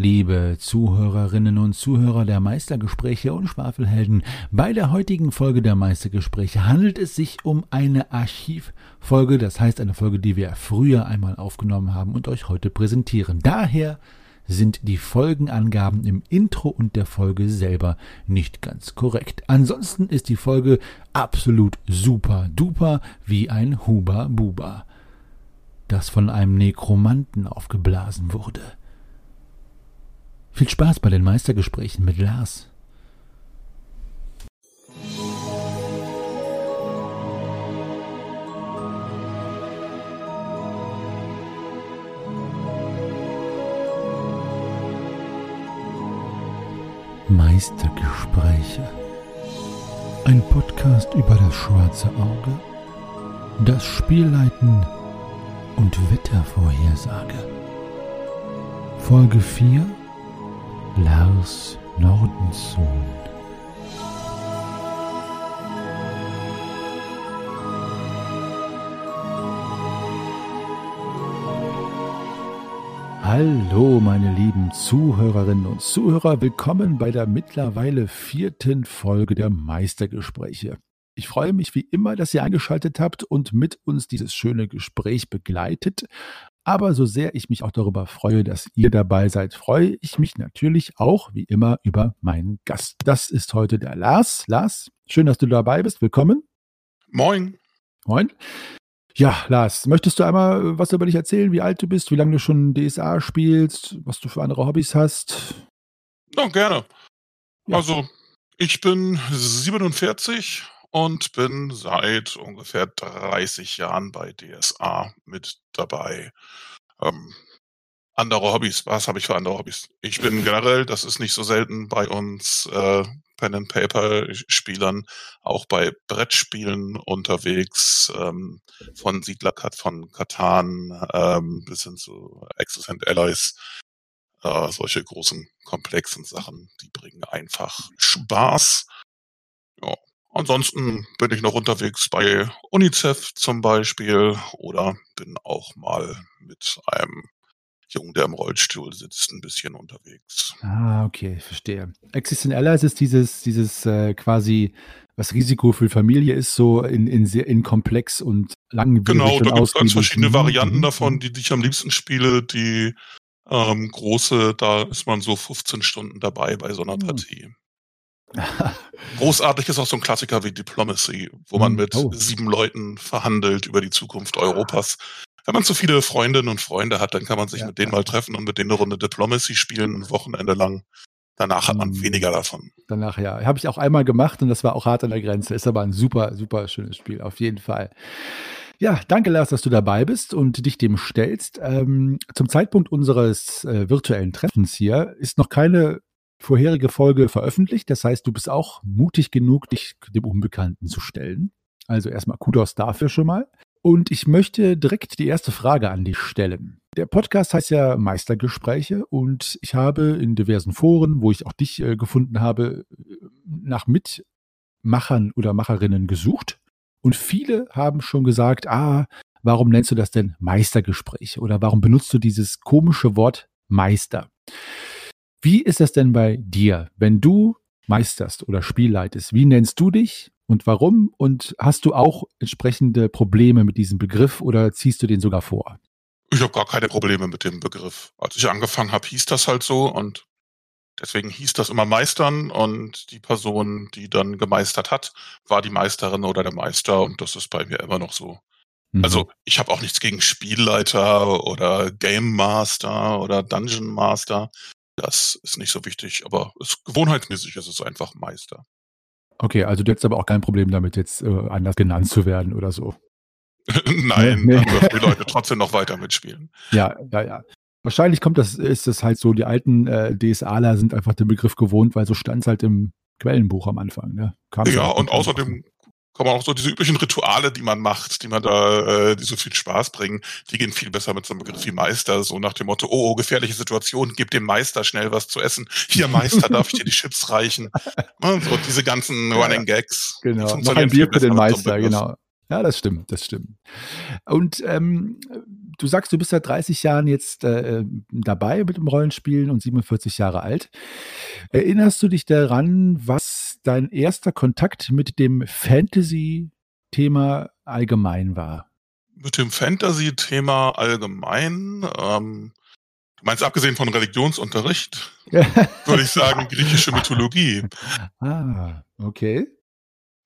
liebe Zuhörerinnen und Zuhörer der Meistergespräche und Schwafelhelden. Bei der heutigen Folge der Meistergespräche handelt es sich um eine Archivfolge, das heißt eine Folge, die wir früher einmal aufgenommen haben und euch heute präsentieren. Daher sind die Folgenangaben im Intro und der Folge selber nicht ganz korrekt. Ansonsten ist die Folge absolut super duper wie ein Huba Buba, das von einem Nekromanten aufgeblasen wurde. Viel Spaß bei den Meistergesprächen mit Lars. Meistergespräche. Ein Podcast über das schwarze Auge, das Spielleiten und Wettervorhersage. Folge 4 Lars Nordenssohn. Hallo, meine lieben Zuhörerinnen und Zuhörer, willkommen bei der mittlerweile vierten Folge der Meistergespräche. Ich freue mich wie immer, dass ihr eingeschaltet habt und mit uns dieses schöne Gespräch begleitet. Aber so sehr ich mich auch darüber freue, dass ihr dabei seid, freue ich mich natürlich auch wie immer über meinen Gast. Das ist heute der Lars. Lars, schön, dass du dabei bist. Willkommen. Moin. Moin. Ja, Lars, möchtest du einmal was über dich erzählen, wie alt du bist, wie lange du schon DSA spielst, was du für andere Hobbys hast? Ja, gerne. Ja. Also, ich bin 47 und bin seit ungefähr 30 Jahren bei DSA mit dabei. Ähm, andere Hobbys, was habe ich für andere Hobbys? Ich bin generell, das ist nicht so selten bei uns äh, Pen and Paper Spielern, auch bei Brettspielen unterwegs, ähm, von Siedlerkat, von Katan ähm, bis hin zu Axis and Allies. Äh, solche großen, komplexen Sachen, die bringen einfach Spaß. Ja. Ansonsten bin ich noch unterwegs bei UNICEF zum Beispiel oder bin auch mal mit einem Jungen, der im Rollstuhl sitzt, ein bisschen unterwegs. Ah, okay, verstehe. Existent Allies ist dieses, dieses äh, quasi, was Risiko für Familie ist, so in, in sehr in komplex und lang. Genau, da gibt es ganz verschiedene mhm. Varianten mhm. davon, die, die ich am liebsten spiele. Die ähm, große, da ist man so 15 Stunden dabei bei so einer mhm. Partie. Großartig ist auch so ein Klassiker wie Diplomacy, wo man mhm. mit oh. sieben Leuten verhandelt über die Zukunft Europas wenn man zu viele Freundinnen und Freunde hat, dann kann man sich ja, mit denen mal treffen und mit denen eine Runde Diplomacy spielen, ein Wochenende lang. Danach hat man hm. weniger davon. Danach, ja. Habe ich auch einmal gemacht und das war auch hart an der Grenze. Ist aber ein super, super schönes Spiel, auf jeden Fall. Ja, danke Lars, dass du dabei bist und dich dem stellst. Ähm, zum Zeitpunkt unseres äh, virtuellen Treffens hier ist noch keine vorherige Folge veröffentlicht. Das heißt, du bist auch mutig genug, dich dem Unbekannten zu stellen. Also erstmal Kudos dafür schon mal. Und ich möchte direkt die erste Frage an dich stellen. Der Podcast heißt ja Meistergespräche und ich habe in diversen Foren, wo ich auch dich äh, gefunden habe, nach Mitmachern oder Macherinnen gesucht. Und viele haben schon gesagt, ah, warum nennst du das denn Meistergespräche oder warum benutzt du dieses komische Wort Meister? Wie ist das denn bei dir, wenn du meisterst oder spielleitest? Wie nennst du dich und warum? Und hast du auch entsprechende Probleme mit diesem Begriff oder ziehst du den sogar vor? Ich habe gar keine Probleme mit dem Begriff. Als ich angefangen habe, hieß das halt so und deswegen hieß das immer Meistern und die Person, die dann gemeistert hat, war die Meisterin oder der Meister und das ist bei mir immer noch so. Mhm. Also ich habe auch nichts gegen Spielleiter oder Game Master oder Dungeon Master. Das ist nicht so wichtig, aber es ist gewohnheitsmäßig ist es einfach Meister. Okay, also du hättest aber auch kein Problem damit, jetzt äh, anders genannt zu werden oder so. Nein, nee. aber die Leute trotzdem noch weiter mitspielen. Ja, ja, ja. Wahrscheinlich kommt das, ist es halt so, die alten äh, DSAler sind einfach den Begriff gewohnt, weil so stand es halt im Quellenbuch am Anfang. Ne? Ja, und außerdem man auch so diese üblichen Rituale, die man macht, die man da, äh, die so viel Spaß bringen, die gehen viel besser mit so einem Begriff wie Meister, so nach dem Motto, oh, oh gefährliche Situation, gib dem Meister schnell was zu essen. Hier, Meister, darf ich dir die Chips reichen? Und so diese ganzen Running Gags. Genau, noch ein Bier für den Meister, genau. Ja, das stimmt, das stimmt. Und ähm, du sagst, du bist seit 30 Jahren jetzt äh, dabei mit dem Rollenspielen und 47 Jahre alt. Erinnerst du dich daran, was dein erster Kontakt mit dem Fantasy-Thema allgemein war? Mit dem Fantasy-Thema allgemein, ähm, du meinst abgesehen von Religionsunterricht, würde ich sagen griechische Mythologie. Ah, okay.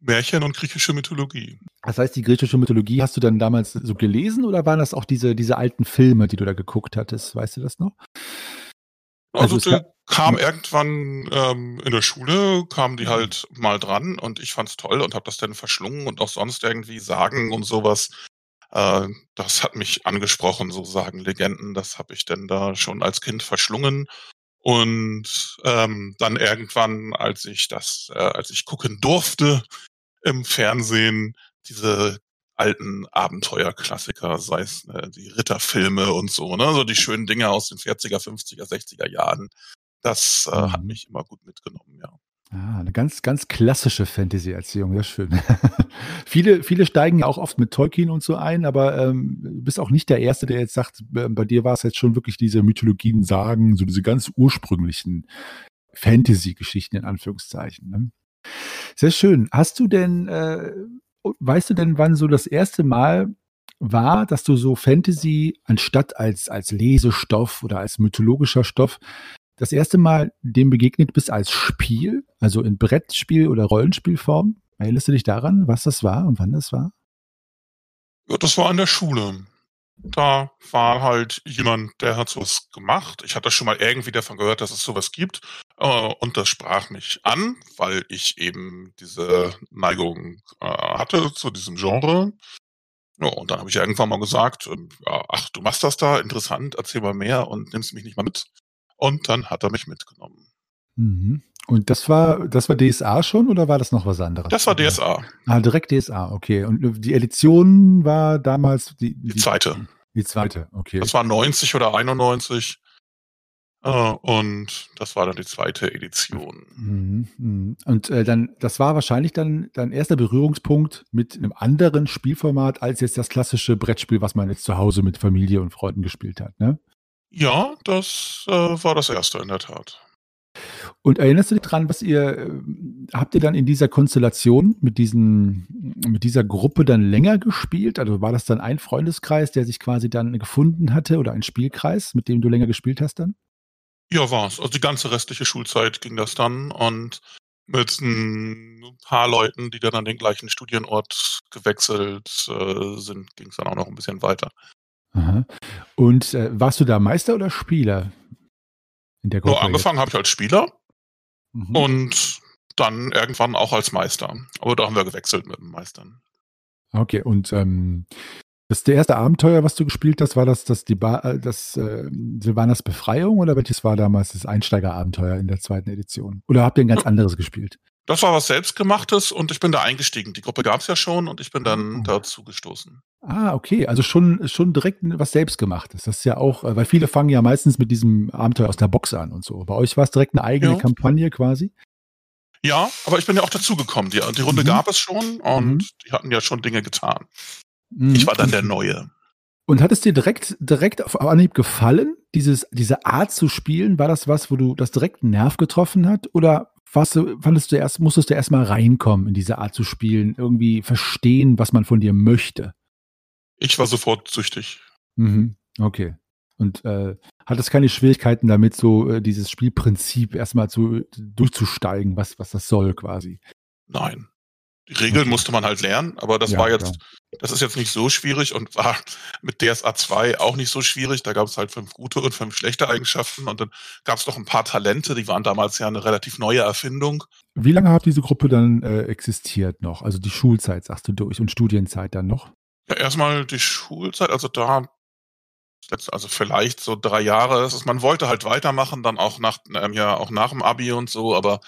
Märchen und griechische Mythologie. Das heißt, die griechische Mythologie hast du dann damals so gelesen oder waren das auch diese, diese alten Filme, die du da geguckt hattest? Weißt du das noch? Also, also der kam irgendwann ähm, in der Schule, kamen die halt mal dran und ich fand's toll und habe das dann verschlungen und auch sonst irgendwie Sagen und sowas. Äh, das hat mich angesprochen, so Sagen, Legenden, das habe ich denn da schon als Kind verschlungen. Und ähm, dann irgendwann, als ich das, äh, als ich gucken durfte, im Fernsehen diese alten Abenteuerklassiker, sei es äh, die Ritterfilme und so, ne, so die schönen Dinge aus den 40er, 50er, 60er Jahren. Das äh, mhm. hat mich immer gut mitgenommen, ja. Ah, eine ganz, ganz klassische Fantasy-Erziehung, ja schön. viele, viele steigen ja auch oft mit Tolkien und so ein, aber ähm, du bist auch nicht der Erste, der jetzt sagt, bei dir war es jetzt schon wirklich diese Mythologien, Sagen, so diese ganz ursprünglichen Fantasy-Geschichten in Anführungszeichen. Ne? Sehr schön. Hast du denn, äh, weißt du denn, wann so das erste Mal war, dass du so Fantasy anstatt als, als Lesestoff oder als mythologischer Stoff das erste Mal dem begegnet bist als Spiel, also in Brettspiel- oder Rollenspielform? Erinnerst du dich daran, was das war und wann das war? Ja, das war an der Schule. Da war halt jemand, der hat sowas gemacht. Ich hatte schon mal irgendwie davon gehört, dass es sowas gibt. Äh, und das sprach mich an, weil ich eben diese Neigung äh, hatte zu diesem Genre. Ja, und dann habe ich irgendwann mal gesagt, ähm, ach, du machst das da, interessant, erzähl mal mehr und nimmst mich nicht mal mit. Und dann hat er mich mitgenommen. Mhm. Und das war, das war DSA schon oder war das noch was anderes? Das war DSA. Ah, direkt DSA, okay. Und die Edition war damals die, die, die zweite. Die zweite, okay. Das war 90 oder 91. Äh, und das war dann die zweite Edition. Mhm, mhm. Und äh, dann, das war wahrscheinlich dann dein erster Berührungspunkt mit einem anderen Spielformat als jetzt das klassische Brettspiel, was man jetzt zu Hause mit Familie und Freunden gespielt hat, ne? Ja, das äh, war das erste in der Tat. Und erinnerst du dich dran, was ihr, äh, habt ihr dann in dieser Konstellation mit diesen, mit dieser Gruppe dann länger gespielt? Also war das dann ein Freundeskreis, der sich quasi dann gefunden hatte oder ein Spielkreis, mit dem du länger gespielt hast dann? Ja, war's. Also die ganze restliche Schulzeit ging das dann und mit ein paar Leuten, die dann an den gleichen Studienort gewechselt äh, sind, ging es dann auch noch ein bisschen weiter. Aha. Und äh, warst du da Meister oder Spieler in der Gruppe? So, angefangen habe ich als Spieler mhm. und dann irgendwann auch als Meister. Aber da haben wir gewechselt mit den Meistern. Okay, und ähm, das der erste Abenteuer, was du gespielt hast, war das das, die ba äh, das äh, Silvanas Befreiung oder welches war damals das Einsteigerabenteuer in der zweiten Edition? Oder habt ihr ein ganz anderes gespielt? Das war was Selbstgemachtes und ich bin da eingestiegen. Die Gruppe gab es ja schon und ich bin dann oh. dazu gestoßen. Ah, okay. Also schon, schon direkt was Selbstgemachtes. Das ist ja auch, äh, weil viele fangen ja meistens mit diesem Abenteuer aus der Box an und so. Bei euch war es direkt eine eigene ja. Kampagne quasi? Ja, aber ich bin ja auch dazugekommen. Die, die Runde mhm. gab es schon und mhm. die hatten ja schon Dinge getan. Mhm. Ich war dann der Neue. Und hat es dir direkt, direkt auf Anhieb gefallen, dieses, diese Art zu spielen? War das was, wo du das direkt einen Nerv getroffen hat? Oder warst du, fandest du erst, musstest du erstmal reinkommen in diese Art zu spielen, irgendwie verstehen, was man von dir möchte? Ich war sofort süchtig. Mhm. Okay. Und äh, hat es keine Schwierigkeiten damit, so äh, dieses Spielprinzip erstmal zu, durchzusteigen, was, was das soll quasi? Nein. Die Regeln musste man halt lernen, aber das ja, war jetzt, ja. das ist jetzt nicht so schwierig und war mit DSA 2 auch nicht so schwierig. Da gab es halt fünf gute und fünf schlechte Eigenschaften und dann gab es noch ein paar Talente, die waren damals ja eine relativ neue Erfindung. Wie lange hat diese Gruppe dann äh, existiert noch? Also die Schulzeit, sagst du durch, und Studienzeit dann noch? Ja, erstmal die Schulzeit, also da also vielleicht so drei Jahre. Man wollte halt weitermachen, dann auch nach, ähm, ja, auch nach dem Abi und so, aber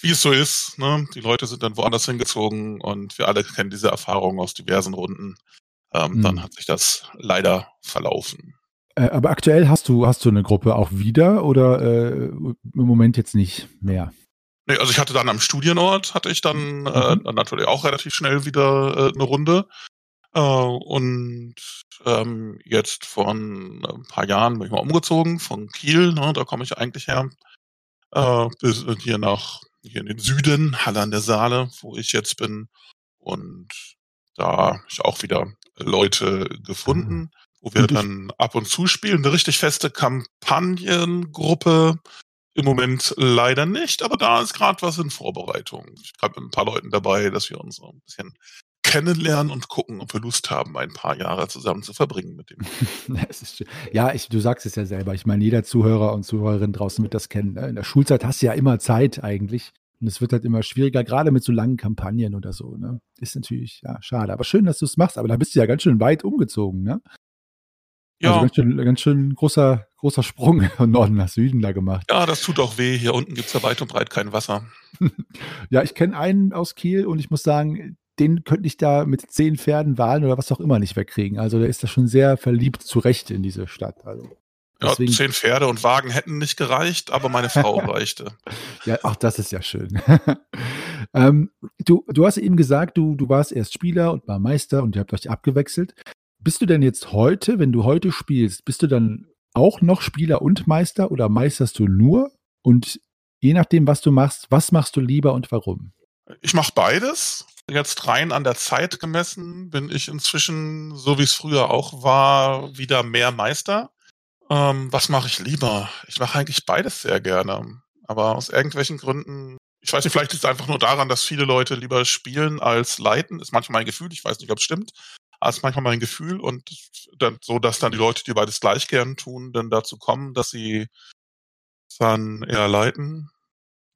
wie es so ist, ne? die Leute sind dann woanders hingezogen und wir alle kennen diese Erfahrungen aus diversen Runden. Ähm, mhm. Dann hat sich das leider verlaufen. Äh, aber aktuell hast du, hast du eine Gruppe auch wieder oder äh, im Moment jetzt nicht mehr? Ne, also ich hatte dann am Studienort hatte ich dann, äh, Mhm. dann natürlich auch relativ schnell wieder, äh, 'ne Runde. Äh, und, ähm, jetzt vor 'n paar Jahren bin ich mal umgezogen von Kiel, ne, da komme ich eigentlich her, äh, bis hier nach hier in den Süden, Halle an der Saale, wo ich jetzt bin. Und da habe ich auch wieder Leute gefunden, wo wir dann ab und zu spielen. 'Ne richtig feste Kampagnengruppe im Moment leider nicht, aber da ist grad was in Vorbereitung. Ich bin mit 'n paar Leuten dabei, dass wir uns so 'n bisschen kennenlernen und gucken, ob wir Lust haben, ein paar Jahre zusammen zu verbringen mit dem. Ja, es ich du sagst es ja selber. Ich meine, jeder Zuhörer und Zuhörerin draußen wird das kennen, ne? In der Schulzeit hast du ja immer Zeit eigentlich und es wird halt immer schwieriger, grade mit so langen Kampagnen oder so, ne? Ist natürlich, ja, schade. Aber schön, dass du's machst. Aber da bist du ja ganz schön weit umgezogen, ne? Also Ja. ganz schön ganz schön großer großer Sprung von Norden nach Süden da gemacht. Ja, das tut auch weh. Hier unten gibt's ja weit und breit kein Wasser. Ja, ich kenne einen aus Kiel und ich muss sagen, den könnte ich da mit 10 Pferden, Walen oder was auch immer nicht wegkriegen. Also, der ist da schon sehr verliebt zurecht in diese Stadt. Also, Ja, 10 Pferde und Wagen hätten nicht gereicht, aber meine Frau reichte. Ja, auch das ist ja schön. Ähm, du du hast eben gesagt, du du warst erst Spieler und mal Meister und ihr habt euch abgewechselt. Bist du denn jetzt heute wenn du heute spielst, bist du dann auch noch Spieler und Meister oder meisterst du nur? Und je nachdem, was du machst, was machst du lieber und warum? Ich mache beides. Jetzt rein an der Zeit gemessen bin ich inzwischen, so wie's früher auch war, wieder mehr Meister. Ähm, was mache ich lieber? Ich mache eigentlich beides sehr gerne, aber aus irgendwelchen Gründen ich weiß nicht, vielleicht liegt's einfach nur daran, dass viele Leute lieber spielen als leiten. Ist manchmal mein Gefühl, ich weiß nicht, ob's stimmt, aber ist manchmal mein Gefühl und dann so, dass dann die Leute, die beides gleich gern tun, dann dazu kommen, dass sie dann eher leiten.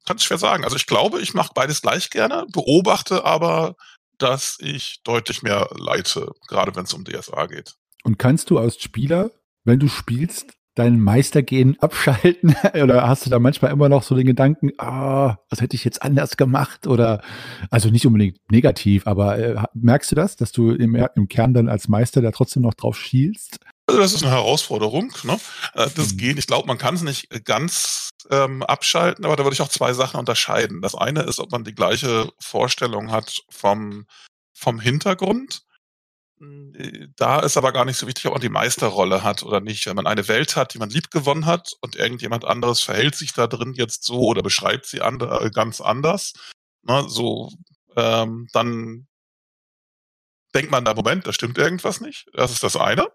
Kann's schwer sagen. Also, ich glaube, ich mache beides gleich gerne, beobachte aber, dass ich deutlich mehr leite, grade wenn's um DSA geht. Und kannst du als Spieler, wenn du spielst, dein Meistergehen abschalten oder hast du da manchmal immer noch so den Gedanken: „Ah, was hätte ich jetzt anders gemacht?“ Oder also, nicht unbedingt negativ, aber, äh, merkst du das, dass du im im Kern dann als Meister da trotzdem noch drauf schielst? Also, das ist 'ne Herausforderung, ne? Äh, das Mhm. geht. Ich glaube, man kann's nicht, äh, ganz, ähm, abschalten, aber da würde ich auch 2 Sachen unterscheiden. Das eine ist, ob man die gleiche Vorstellung hat vom vom Hintergrund. Hm, da ist aber gar nicht so wichtig, ob man die Meisterrolle hat oder nicht. Wenn man eine Welt hat, die man liebgewonnen hat und irgendjemand anderes verhält sich da drin jetzt so oder beschreibt sie ande äh, ganz anders, ne, so, ähm, dann denkt man da: „Moment, da stimmt irgendwas nicht.“ Das ist das eine.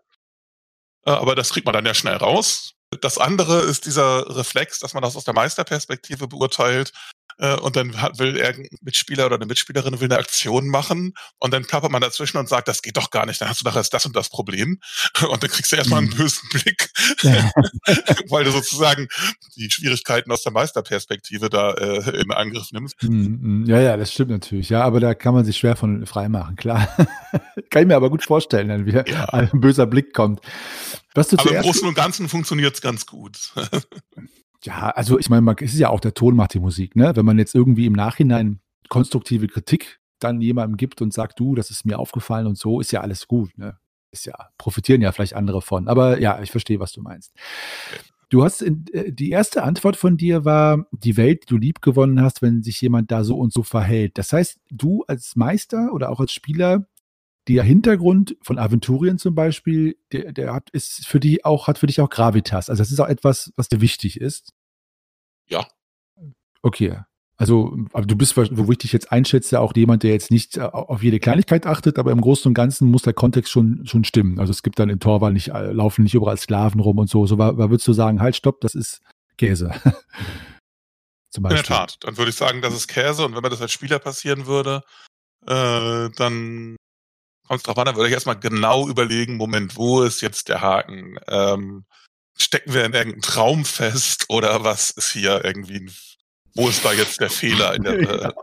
Äh, aber das kriegt man dann ja schnell raus. Das andere ist dieser Reflex, dass man das aus der Meisterperspektive beurteilt, äh, und dann hat will irgend 'n Mitspieler oder 'ne Mitspielerin will 'ne Aktion machen und dann plappert man dazwischen und sagt: „Das geht doch gar nicht, dann hast du erst das und das Problem.“ Und dann kriegst du erst mal 'n Mhm. bösen Blick, weil du sozusagen die Schwierigkeiten aus der Meisterperspektive da, äh, in Angriff nimmst. Mhm, mhm. Ja, ja, das stimmt natürlich. Ja, aber da kann man sich schwer von freimachen, klar. Kann ich mir aber gut vorstellen, dann wieder Ja. ein böser Blick kommt. Was du Aber im Großen und Ganzen funktioniert's ganz gut. Ja, also, ich meine, es ist ja auch der Ton macht die Musik, ne? Wenn man jetzt irgendwie im Nachhinein konstruktive Kritik dann jemandem gibt und sagt: „Du, das ist mir aufgefallen“ und so, ist ja alles gut, ne? Ist ja profitieren ja vielleicht andere von. Aber ja, ich verstehe, was du meinst. Du hast in äh, die erste Antwort von dir war die Welt, die du liebgewonnen hast, wenn sich jemand da so und so verhält. Das heißt, du als Meister oder auch als Spieler, der Hintergrund von Aventurien zum Beispiel, der der hat ist für dich auch hat für dich auch Gravitas. Also, das ist auch etwas, was dir wichtig ist? Ja. Okay. Also, aber du bist, wo ich dich jetzt einschätze, auch jemand, der jetzt nicht a auf jede Kleinigkeit achtet, aber im Großen und Ganzen muss der Kontext schon schon stimmen. Also, es gibt dann in Torvald nicht äh, laufen nicht überall Sklaven rum und so. So wa wa würdest du sagen: „Halt, stopp, das ist Käse.“ Zum In der Beispiel. Tat. Dann würde ich sagen, das ist Käse und wenn mir das als Spieler passieren würde, äh, dann kommt's drauf an, dann würde ich erst mal genau überlegen: „Moment, wo ist jetzt der Haken? Ähm, stecken wir in irgend 'n Traum fest oder was ist hier irgendwie wo ist da jetzt der Fehler in der Ja.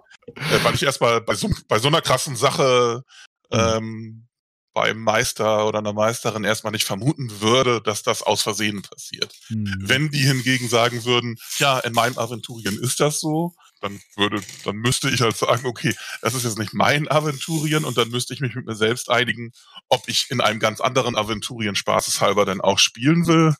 äh, weil ich erst mal bei so bei so 'ner krassen Sache, Mhm. ähm, beim Meister oder 'ner Meisterin erst mal nicht vermuten würde, dass das aus Versehen passiert. Mhm. Wenn die hingegen sagen würden: „Ja, in meinem Aventurien ist das so“, dann würde dann müsste ich halt sagen: „Okay, das ist jetzt nicht mein Aventurien“ und dann müsste ich mich mit mir selbst einigen, ob ich in einem ganz anderen Aventurien spaßeshalber denn auch spielen will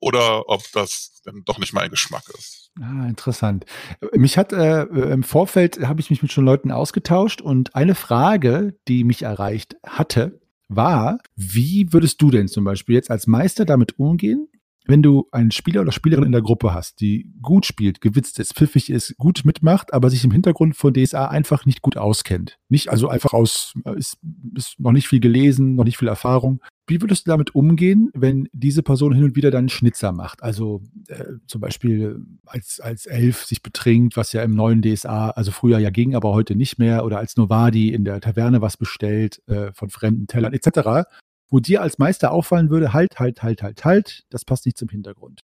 oder ob das dann doch nicht mein Geschmack ist. Ah, interessant. Mich hat äh, im Vorfeld habe ich mich mit schon Leuten ausgetauscht und eine Frage, die mich erreicht hatte, war, wie würdest du denn zum Beispiel jetzt als Meister damit umgehen, wenn du einen Spieler oder Spielerin in der Gruppe hast, die gut spielt, gewitzt ist, pfiffig ist, gut mitmacht, aber sich im Hintergrund von DSA einfach nicht gut auskennt. Nicht also einfach aus, ist, ist noch nicht viel gelesen, noch nicht viel Erfahrung. Wie würdest du damit umgehen, wenn diese Person hin und wieder dann Schnitzer macht? Also äh, zum Beispiel als, als Elf sich betrinkt, was ja im neuen DSA, also früher ja ging, aber heute nicht mehr, oder als Novadi in der Taverne was bestellt äh, von fremden Tellern etc wo dir als Meister auffallen würde, halt, halt, halt, halt, halt, das passt nicht zum Hintergrund.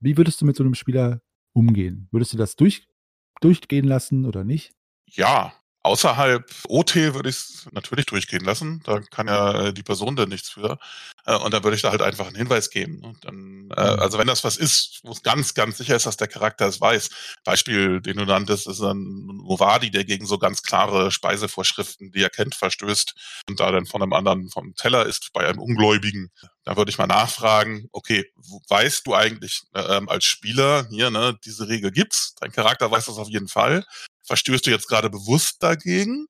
Wie würdest du mit so einem Spieler umgehen? Würdest du das durch, durchgehen lassen oder nicht? Ja, Außerhalb OT würde ich es natürlich durchgehen lassen. Da kann ja äh, die Person dann nichts für. Äh, und dann würde ich da halt einfach einen Hinweis geben. Dann, äh, mhm. also wenn das was ist, wo es ganz, ganz sicher ist, dass der Charakter es weiß. Beispiel, den du nanntest, ist ein Novadi, der gegen so ganz klare Speisevorschriften, die er kennt, verstößt und da dann von einem anderen vom Teller ist, bei einem Ungläubigen. Da würde ich mal nachfragen, okay, weißt du eigentlich ähm, als Spieler hier, ne, diese Regel gibt's, dein Charakter weiß das auf jeden Fall, verstößt du jetzt gerade bewusst dagegen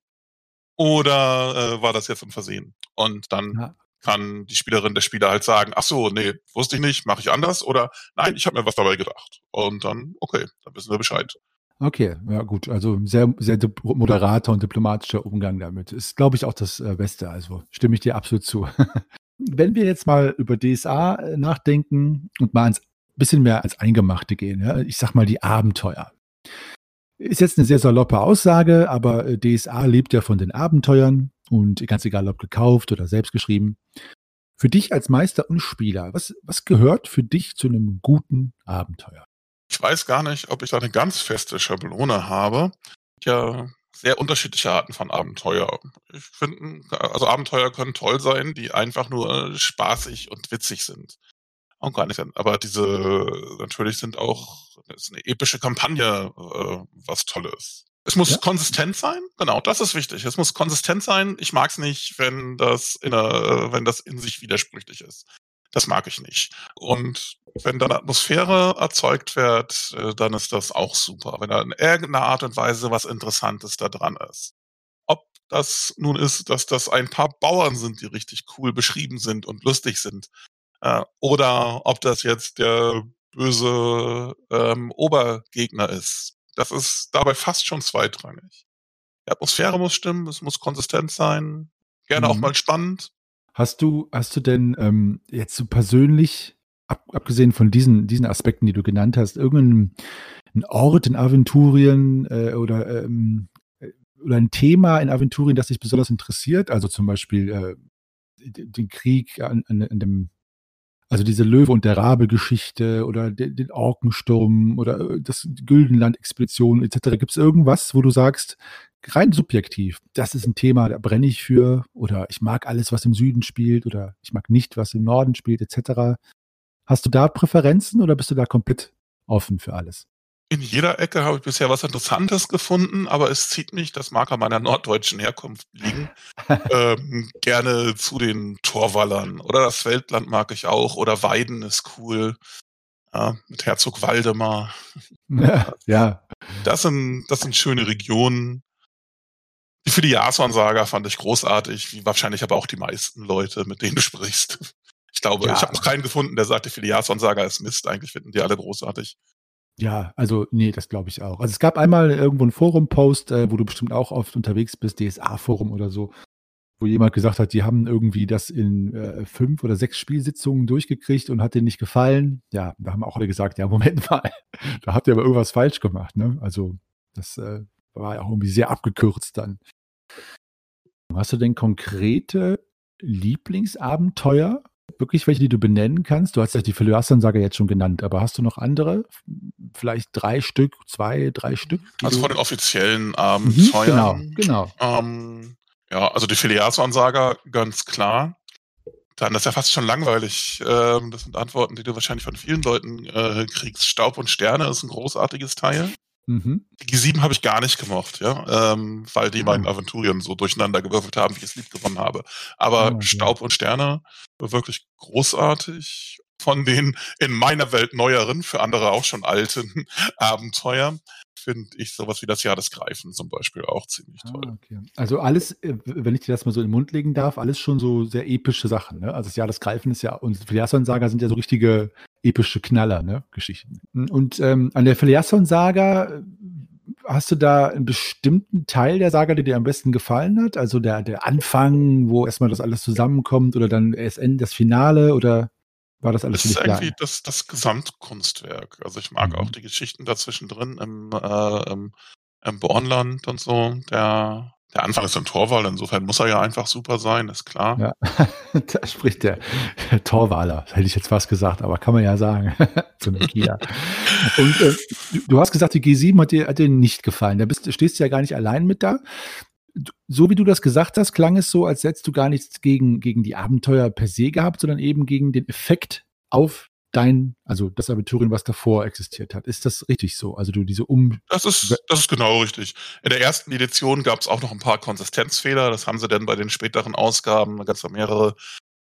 oder äh, war das jetzt ein Versehen? Und dann ja. kann die Spielerin der Spieler halt sagen, ach so, nee, wusste ich nicht, mache ich anders oder nein, ich habe mir was dabei gedacht. Und dann, okay, dann wissen wir Bescheid. Okay, ja gut, also sehr, sehr moderater und diplomatischer Umgang damit. Ist, glaube ich, auch das äh, Beste. Also stimme ich dir absolut zu. Wenn wir jetzt mal über DSA äh, nachdenken und mal ein bisschen mehr als Eingemachte gehen, ja, ich sag mal die Abenteuer. Ist jetzt eine sehr saloppe Aussage, aber äh, DSA lebt ja von den Abenteuern und ganz egal, ob gekauft oder selbst geschrieben. Für dich als Meister und Spieler, was, was gehört für dich zu einem guten Abenteuer? Ich weiß gar nicht, ob ich da eine ganz feste Schablone habe. Ja, sehr unterschiedliche Arten von Abenteuer. Ich finde, also Abenteuer können toll sein, die einfach nur spaßig und witzig sind auch gar nicht. Aber diese, natürlich sind auch, ist eine epische Kampagne äh, was Tolles. Es muss ja. konsistent sein, genau, das ist wichtig. Es muss konsistent sein. Ich mag es nicht, wenn das in einer, wenn das in sich widersprüchlich ist. Das mag ich nicht. Und wenn dann Atmosphäre erzeugt wird, äh, dann ist das auch super. Wenn da in irgendeiner Art und Weise was Interessantes da dran ist. Ob das nun ist, dass das ein paar Bauern sind, die richtig cool beschrieben sind und lustig sind, äh, oder ob das jetzt der böse ähm, Obergegner ist. Das ist dabei fast schon zweitrangig. Die Atmosphäre muss stimmen, es muss konsistent sein, gerne mhm. auch mal spannend. Hast du, hast du denn ähm, jetzt so persönlich, ab, abgesehen von diesen, diesen Aspekten, die du genannt hast, irgendeinen Ort in Aventurien äh, oder, ähm, äh, oder ein Thema in Aventurien, das dich besonders interessiert? Also zum Beispiel äh, den Krieg an, an, an dem also diese Löwe und der Rabe-Geschichte oder den, den Orkensturm oder äh, das Güldenland-Expedition etc. Gibt es irgendwas, wo du sagst, rein subjektiv, das ist ein Thema, da brenne ich für oder ich mag alles, was im Süden spielt oder ich mag nicht, was im Norden spielt etc. Hast du da Präferenzen oder bist du da komplett offen für alles? In jeder Ecke habe ich bisher was Interessantes gefunden, aber es zieht mich, das mag an meiner norddeutschen Herkunft liegen, ähm, gerne zu den Torwallern. Oder das Weltland mag ich auch. Oder Weiden ist cool. Ja, mit Herzog Waldemar. Ja, ja. Das sind, das sind schöne Regionen. Die für die Jason-Saga fand ich großartig, wie wahrscheinlich aber auch die meisten Leute, mit denen du sprichst. Ich glaube, ja. ich habe noch keinen gefunden, der sagt, die Filiason-Saga ist Mist. Eigentlich finden die alle großartig. Ja, also nee, das glaube ich auch. Also es gab einmal irgendwo einen Forum-Post, äh, wo du bestimmt auch oft unterwegs bist, DSA-Forum oder so, wo jemand gesagt hat, die haben irgendwie das in äh, fünf oder sechs Spielsitzungen durchgekriegt und hat denen nicht gefallen. Ja, da haben auch alle gesagt, ja, Moment mal, da habt ihr aber irgendwas falsch gemacht. Ne? Also das äh, war ja auch irgendwie sehr abgekürzt dann. Hast du denn konkrete Lieblingsabenteuer wirklich welche, die du benennen kannst? Du hast ja die Philiasan-Saga jetzt schon genannt, aber hast du noch andere? Vielleicht drei Stück, zwei, drei Stück? Also von den offiziellen Abenteuern. Mhm, genau, genau. Ähm, ja, also die Filiasan-Saga, ganz klar. Dann ist ja fast schon langweilig. Ähm, das sind Antworten, die du wahrscheinlich von vielen Leuten äh, kriegst. Staub und Sterne ist ein großartiges Teil. Mhm. Die G7 habe ich gar nicht gemocht, ja, ähm, weil die meinen Aventurien so durcheinander gewürfelt haben, wie ich es lieb gewonnen habe. Aber oh. Staub und Sterne wirklich großartig. von den in meiner Welt neueren, für andere auch schon alten Abenteuern finde ich sowas wie das Jahr des Greifen zum Beispiel auch ziemlich ah, toll. Ah, okay. Also alles, äh, wenn ich dir das mal so in den Mund legen darf, alles schon so sehr epische Sachen. Ne? Also das Jahr des Greifen ist ja, und Filiasson-Saga sind ja so richtige epische Knaller, ne? Geschichten. Und ähm, an der Filiasson-Saga äh, hast du da einen bestimmten Teil der Saga, der dir am besten gefallen hat? Also der, der Anfang, wo erstmal das alles zusammenkommt oder dann erst das Finale oder war das alles Das ist irgendwie das, das Gesamtkunstwerk. Also ich mag auch mhm. die Geschichten dazwischen drin im, äh, im, im Bornland und so. Der, der Anfang ist ein Torwal, insofern muss er ja einfach super sein, ist klar. Ja, da spricht der, der Torwaler, hätte ich jetzt fast gesagt, aber kann man ja sagen, zu Nokia. Und äh, du hast gesagt, die G7 hat dir, hat dir nicht gefallen. Da bist, stehst du ja gar nicht allein mit da so wie du das gesagt hast, klang es so, als hättest du gar nichts gegen, gegen die Abenteuer per se gehabt, sondern eben gegen den Effekt auf dein, also das Abiturien, was davor existiert hat. Ist das richtig so? Also du diese Um. Das ist, das ist genau richtig. In der ersten Edition gab es auch noch ein paar Konsistenzfehler. Das haben sie dann bei den späteren Ausgaben, da gab es mehrere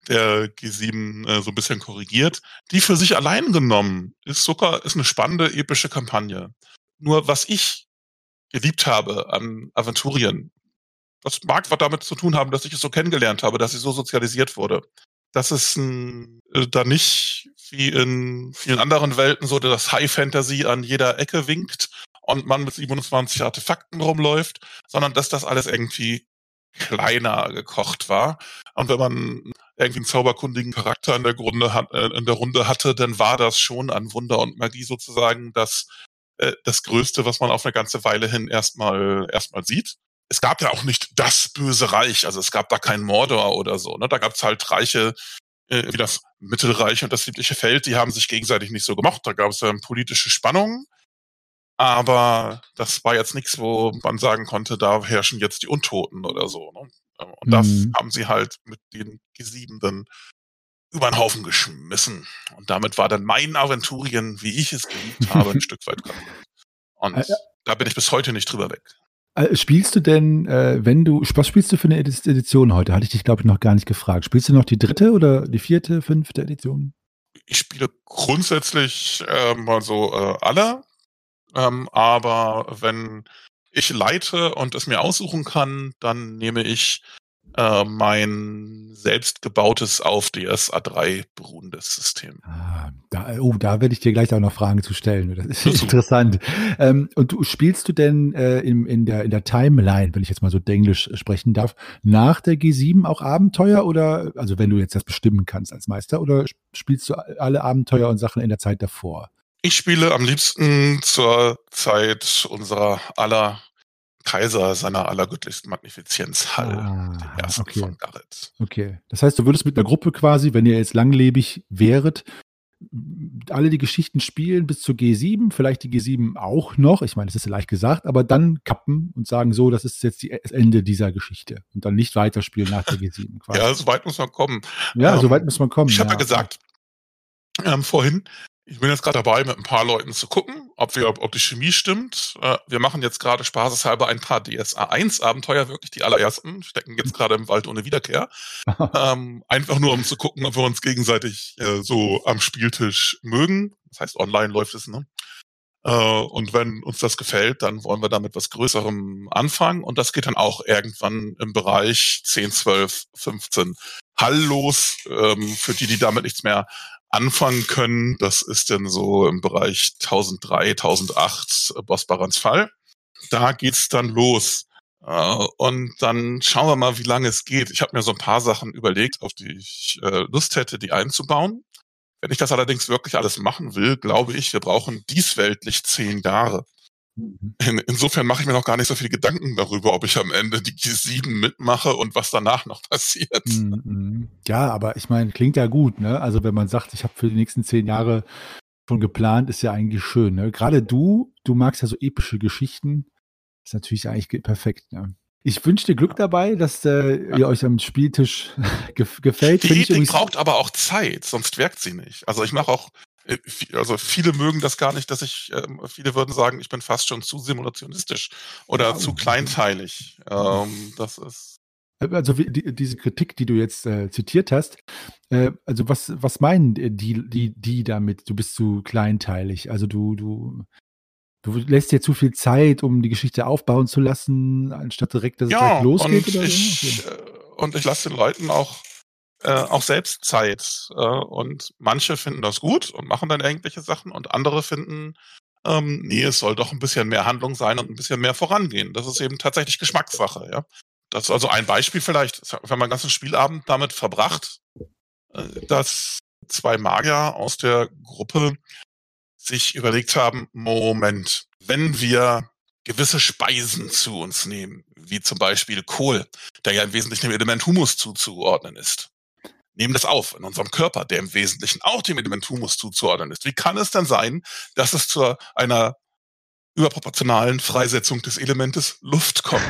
der G7 äh, so ein bisschen korrigiert. Die für sich allein genommen ist sogar ist eine spannende, epische Kampagne. Nur was ich geliebt habe an Aventurien, das mag was damit zu tun haben, dass ich es so kennengelernt habe, dass ich so sozialisiert wurde. Dass es äh, da nicht wie in vielen anderen Welten so das High Fantasy an jeder Ecke winkt und man mit 27 Artefakten rumläuft, sondern dass das alles irgendwie kleiner gekocht war. Und wenn man irgendwie einen zauberkundigen Charakter in der, Grunde äh, in der Runde hatte, dann war das schon an Wunder und Magie sozusagen das, äh, das Größte, was man auf eine ganze Weile hin erstmal erstmal sieht es gab ja auch nicht das böse Reich, also es gab da keinen Mordor oder so. Ne? Da gab es halt Reiche, äh, wie das Mittelreich und das südliche Feld, die haben sich gegenseitig nicht so gemocht. Da gab es dann politische Spannungen. Aber das war jetzt nichts, wo man sagen konnte, da herrschen jetzt die Untoten oder so. Ne? Ähm, und das mhm. haben sie halt mit den Gesiebenden über den Haufen geschmissen. Und damit war dann mein Aventurien, wie ich es geliebt habe, ein Stück weit kaputt. Und äh, da bin ich bis heute nicht drüber weg. Äh, spielst du denn, äh, wenn du, was spielst du für eine Edition heute? Hatte ich dich, glaube ich, noch gar nicht gefragt. Spielst du noch die dritte oder die vierte, fünfte Edition? Ich spiele grundsätzlich äh, mal so äh, alle, ähm, aber wenn ich leite und es mir aussuchen kann, dann nehme ich äh, mein selbstgebautes auf DSA3 beruhendes System. Ah, da, oh, da werde ich dir gleich auch noch Fragen zu stellen. Das ist das interessant. Ähm, und du spielst du denn äh, in, in, der, in der Timeline, wenn ich jetzt mal so Englisch sprechen darf, nach der G7 auch Abenteuer oder, also wenn du jetzt das bestimmen kannst als Meister, oder spielst du alle Abenteuer und Sachen in der Zeit davor? Ich spiele am liebsten zur Zeit unserer aller Kaiser seiner allergöttlichsten Magnifizienz Hall, ah, den ersten okay. von Garrett. Okay. Das heißt, du würdest mit einer Gruppe quasi, wenn ihr jetzt langlebig wäret, alle die Geschichten spielen bis zur G7, vielleicht die G7 auch noch, ich meine, das ist ja leicht gesagt, aber dann kappen und sagen so, das ist jetzt die, das Ende dieser Geschichte und dann nicht weiterspielen nach der G7. Quasi. ja, so weit muss man kommen. Ja, ähm, so weit muss man kommen. Ich habe ja. ja gesagt, ähm, vorhin, ich bin jetzt gerade dabei, mit ein paar Leuten zu gucken, ob wir, ob die Chemie stimmt. Äh, wir machen jetzt gerade spaßeshalber ein paar DSA 1 Abenteuer, wirklich die allerersten, stecken jetzt gerade im Wald ohne Wiederkehr. ähm, einfach nur, um zu gucken, ob wir uns gegenseitig äh, so am Spieltisch mögen. Das heißt, online läuft es, ne? Äh, und wenn uns das gefällt, dann wollen wir damit was Größerem anfangen. Und das geht dann auch irgendwann im Bereich 10, 12, 15 Hall los, ähm, für die, die damit nichts mehr anfangen können. Das ist dann so im Bereich 1003, 1008 Bossbarans Fall. Da geht's dann los. Uh, und dann schauen wir mal, wie lange es geht. Ich habe mir so ein paar Sachen überlegt, auf die ich äh, Lust hätte, die einzubauen. Wenn ich das allerdings wirklich alles machen will, glaube ich, wir brauchen diesweltlich zehn Jahre. In, insofern mache ich mir noch gar nicht so viele Gedanken darüber, ob ich am Ende die G7 mitmache und was danach noch passiert. Mhm. Ja, aber ich meine, klingt ja gut, ne? Also wenn man sagt, ich habe für die nächsten zehn Jahre schon geplant, ist ja eigentlich schön. Ne? Gerade du, du magst ja so epische Geschichten. Ist natürlich eigentlich perfekt. Ne? Ich wünsche dir Glück dabei, dass äh, ihr euch am Spieltisch gefällt. Die Ethik braucht aber auch Zeit, sonst wirkt sie nicht. Also ich mache auch also viele mögen das gar nicht, dass ich, ähm, viele würden sagen, ich bin fast schon zu simulationistisch oder ja, zu kleinteilig. Ähm, das ist Also die, diese Kritik, die du jetzt äh, zitiert hast, äh, also was, was meinen die, die, die damit? Du bist zu kleinteilig. Also du, du, du lässt dir zu viel Zeit, um die Geschichte aufbauen zu lassen, anstatt direkt, dass ja, es direkt losgeht und oder ich, so? äh, und ich lasse den Leuten auch äh, auch selbst Zeit. Äh, und manche finden das gut und machen dann irgendwelche Sachen und andere finden, ähm, nee, es soll doch ein bisschen mehr Handlung sein und ein bisschen mehr vorangehen. Das ist eben tatsächlich Geschmackssache, ja. Das ist also ein Beispiel vielleicht. Wir haben einen ganzen Spielabend damit verbracht, äh, dass zwei Magier aus der Gruppe sich überlegt haben, Moment, wenn wir gewisse Speisen zu uns nehmen, wie zum Beispiel Kohl, der ja im Wesentlichen dem Element Humus zuzuordnen ist, nehmen das auf in unserem Körper, der im Wesentlichen auch dem Element Humus zuzuordnen ist. Wie kann es denn sein, dass es zu einer überproportionalen Freisetzung des Elementes Luft kommt?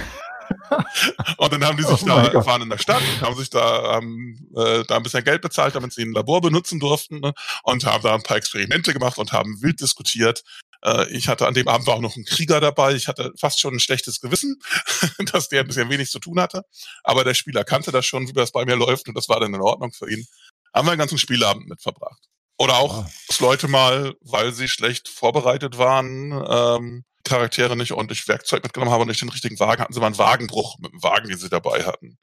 und dann haben die sich Oh da, waren in der Stadt, haben sich da, haben, äh, da ein bisschen Geld bezahlt, damit sie ein Labor benutzen durften ne, und haben da ein paar Experimente gemacht und haben wild diskutiert. Äh, ich hatte an dem Abend war auch noch ein Krieger dabei. Ich hatte fast schon ein schlechtes Gewissen, dass der ein bisschen wenig zu tun hatte. Aber der Spieler kannte das schon, wie das bei mir läuft und das war dann in Ordnung für ihn. Haben wir einen ganzen Spielabend mit verbracht. Oder auch, Ah. dass Leute mal, weil sie schlecht vorbereitet waren, ähm, Charaktere nicht ordentlich Werkzeug mitgenommen haben und nicht den richtigen Wagen, hatten sie mal einen Wagenbruch mit dem Wagen, den sie dabei hatten.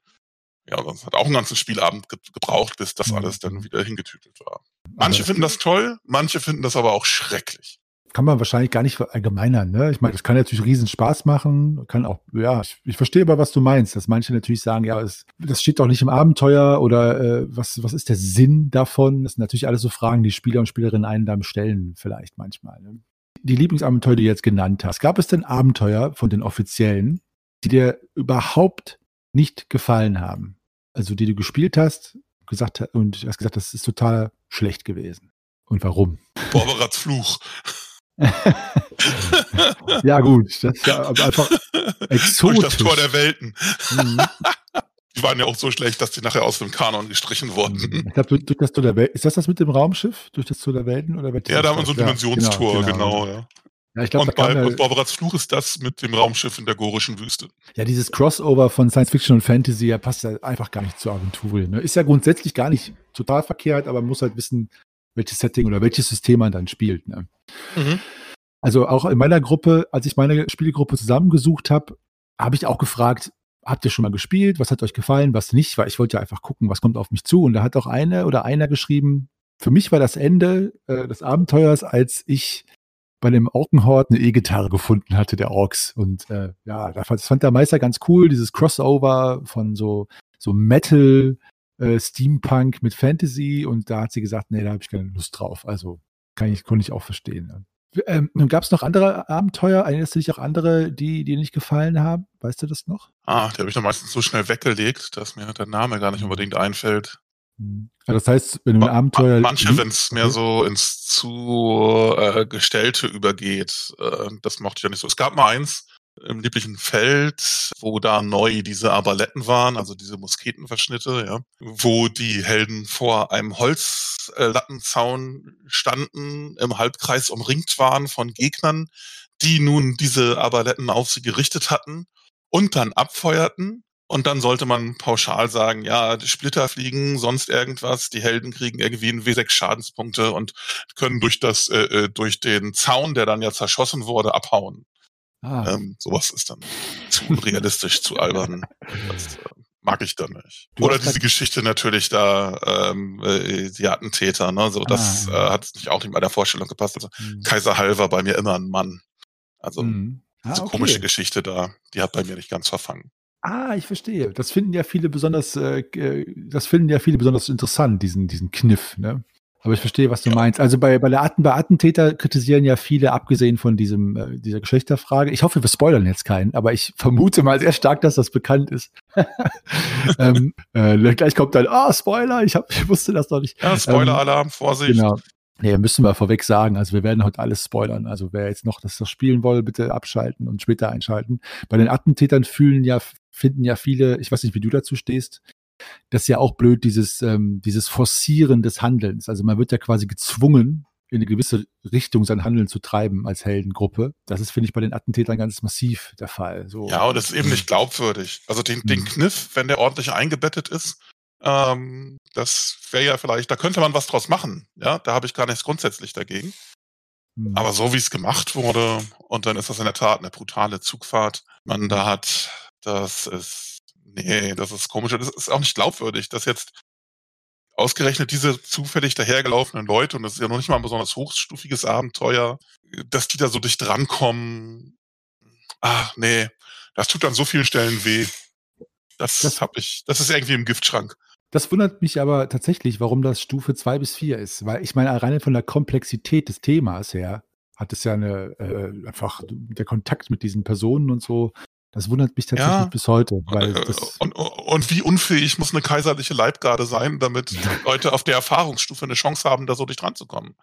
Ja, das hat auch einen ganzen Spielabend ge gebraucht, bis das Mhm. alles dann wieder hingetütelt war. Manche finden das toll, manche finden das aber auch schrecklich. Kann man wahrscheinlich gar nicht verallgemeinern. Ne? Ich meine, das kann natürlich riesen Spaß machen, kann auch, ja, ich, ich verstehe aber, was du meinst, dass manche natürlich sagen, ja, es, das steht doch nicht im Abenteuer oder äh, was, was ist der Sinn davon? Das sind natürlich alles so Fragen, die Spieler und Spielerinnen einen dann stellen, vielleicht manchmal. Ne? Die Lieblingsabenteuer, die du jetzt genannt hast, gab es denn Abenteuer von den offiziellen, die dir überhaupt nicht gefallen haben? Also die du gespielt hast gesagt, und hast gesagt, das ist total schlecht gewesen. Und warum? Borberats Fluch. Ja, gut, das ist ja einfach Durch exotisch. das Tor der Welten. Mhm. Die waren ja auch so schlecht, dass die nachher aus dem Kanon gestrichen wurden. Ich glaube, durch, durch das Tor der Welt. Ist das das mit dem Raumschiff? Durch das Tor der Welten? Oder Ja, da haben wir so ein? Dimensionstor, genau. ja. Ja, ich glaube, da Und, bei, ja, und Borberats Fluch ist das mit dem Raumschiff in der gorischen Wüste. ja, dieses Crossover von Science Fiction und Fantasy, ja, passt ja einfach gar nicht zur Aventur. Ne? Ist ja grundsätzlich gar nicht total verkehrt, aber man muss halt wissen, welches Setting oder welches System man dann spielt. Ne? Mhm. Also auch in meiner Gruppe, als ich meine Spielgruppe zusammengesucht habe, habe ich auch gefragt, habt ihr schon mal gespielt? Was hat euch gefallen, was nicht? Weil ich wollte ja einfach gucken, was kommt auf mich zu. Und da hat auch eine oder einer geschrieben, für mich war das Ende äh, des Abenteuers, als ich bei dem Orkenhort eine E-Gitarre gefunden hatte, der Orks. Und äh, ja, das fand, das fand der Meister ganz cool, dieses Crossover von so, so Metal, äh, Steampunk mit Fantasy. Und da hat sie gesagt, nee, da habe ich keine Lust drauf. Also kann ich, konnte ich auch verstehen. Ähm, Gab es noch andere Abenteuer? Erinnerst du dich auch andere, die dir nicht gefallen haben? Weißt du das noch? Ah, die habe ich dann meistens so schnell weggelegt, dass mir der Name gar nicht unbedingt einfällt. Ja, das heißt, wenn du ein Abenteuer. Manche, wenn es mehr Mhm. so ins zu äh, Gestellte übergeht, äh, das mochte ich ja nicht so. Es gab mal eins im lieblichen Feld, wo da neu diese Arbaletten waren, also diese Musketenverschnitte, ja, wo die Helden vor einem Holzlattenzaun standen, im Halbkreis umringt waren von Gegnern, die nun diese Arbaletten auf sie gerichtet hatten und dann abfeuerten. Und dann sollte man pauschal sagen, ja, die Splitter fliegen, sonst irgendwas, die Helden kriegen irgendwie ein W6 Schadenspunkte und können durch das, äh, äh, durch den Zaun, der dann ja zerschossen wurde, abhauen. Ah, Ähm, sowas ist dann zu unrealistisch, zu albern. Das äh, mag ich dann nicht. Du Oder diese Geschichte natürlich da, ähm, äh, die Attentäter, ne? So, das Ah. äh, hat nicht auch nicht bei der Vorstellung gepasst. Also hm. Kaiser Hall war bei mir immer ein Mann. Also Mhm. Ah, diese okay. komische Geschichte da, die hat bei mir nicht ganz verfangen. Ah, ich verstehe. Das finden ja viele besonders, äh, äh, das finden ja viele besonders interessant, diesen, diesen Kniff, ne? Aber ich verstehe, was du Ja. meinst. Also bei, bei der Atten, bei Attentäter kritisieren ja viele, abgesehen von diesem, äh, dieser Geschlechterfrage. Ich hoffe, wir spoilern jetzt keinen, aber ich vermute mal sehr stark, dass das bekannt ist. ähm, äh, gleich kommt dann, ah, Spoiler, ich, hab, ich wusste das doch nicht. Ja, Spoiler-Alarm, Vorsicht. Genau. Nee, müssen wir vorweg sagen. Also wir werden heute alles spoilern. Also wer jetzt noch das, das spielen will, bitte abschalten und später einschalten. Bei den Attentätern fühlen ja, finden ja viele, ich weiß nicht, wie du dazu stehst, das ist ja auch blöd, dieses, ähm, dieses Forcieren des Handelns. Also man wird ja quasi gezwungen, in eine gewisse Richtung sein Handeln zu treiben als Heldengruppe. Das ist, finde ich, bei den Attentätern ganz massiv der Fall. So. Ja, und das ist eben nicht glaubwürdig. Also den, den Mhm. Kniff, wenn der ordentlich eingebettet ist, ähm, das wäre ja vielleicht, da könnte man was draus machen. Ja, da habe ich gar nichts grundsätzlich dagegen. Mhm. Aber so wie es gemacht wurde, und dann ist das in der Tat eine brutale Zugfahrt, man da hat, das ist, nee, das ist komisch. Das ist auch nicht glaubwürdig, dass jetzt ausgerechnet diese zufällig dahergelaufenen Leute, und das ist ja noch nicht mal ein besonders hochstufiges Abenteuer, dass die da so dicht rankommen. Ah, nee, das tut an so vielen Stellen weh. Das, Das- hab ich, das ist irgendwie im Giftschrank. Das wundert mich aber tatsächlich, warum das Stufe 2 bis 4 ist. Weil ich meine, alleine von der Komplexität des Themas her hat es ja eine, äh, einfach der Kontakt mit diesen Personen und so. Das wundert mich tatsächlich Ja. bis heute. Weil Äh, und, und wie unfähig muss eine kaiserliche Leibgarde sein, damit Leute auf der Erfahrungsstufe eine Chance haben, da so dicht ranzukommen?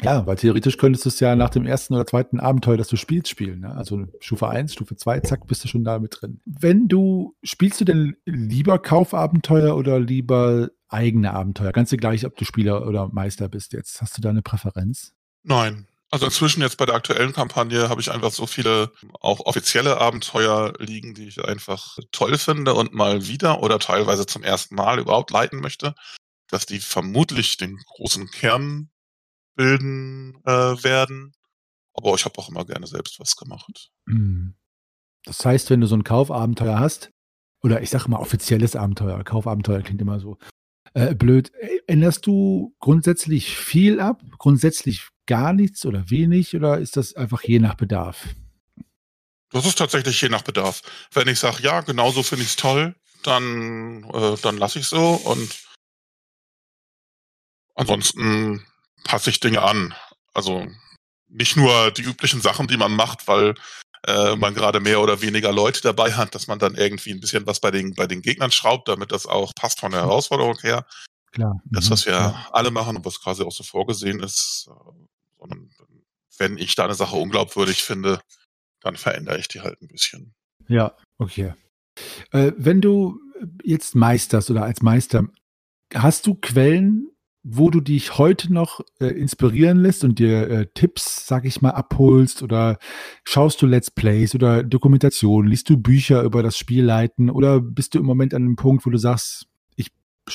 ja, weil theoretisch könntest du es ja nach dem ersten oder zweiten Abenteuer, das du spielst, spielen. Ne? Also Stufe 1, Stufe 2, zack, bist du schon da mit drin. Wenn du, spielst du denn lieber Kaufabenteuer oder lieber eigene Abenteuer? Ganz gleich, ob du Spieler oder Meister bist jetzt. Hast du da eine Präferenz? Nein. Also inzwischen jetzt bei der aktuellen Kampagne habe ich einfach so viele auch offizielle Abenteuer liegen, die ich einfach toll finde und mal wieder oder teilweise zum ersten Mal überhaupt leiten möchte, dass die vermutlich den großen Kern bilden äh, werden. Aber ich habe auch immer gerne selbst was gemacht. Hm. Das heißt, wenn du so ein Kaufabenteuer hast, oder ich sage mal offizielles Abenteuer, Kaufabenteuer klingt immer so äh, blöd, änderst du grundsätzlich viel ab, grundsätzlich gar nichts oder wenig, oder ist das einfach je nach Bedarf? Das ist tatsächlich je nach Bedarf. Wenn ich sage, ja, genauso finde ich es toll, dann, äh, dann lasse ich so und ansonsten passe ich Dinge an. Also nicht nur die üblichen Sachen, die man macht, weil äh, man gerade mehr oder weniger Leute dabei hat, dass man dann irgendwie ein bisschen was bei den, bei den Gegnern schraubt, damit das auch passt von der Herausforderung her. Klar. Das, Mhm, was wir ja. alle machen und was quasi auch so vorgesehen ist, äh, sondern wenn ich da eine Sache unglaubwürdig finde, dann verändere ich die halt ein bisschen. Ja, okay. Äh, wenn du jetzt meisterst oder als Meister, hast du Quellen, wo du dich heute noch äh, inspirieren lässt und dir äh, Tipps, sag ich mal, abholst oder schaust du Let's Plays oder Dokumentationen, liest du Bücher über das Spielleiten oder bist du im Moment an einem Punkt, wo du sagst, ich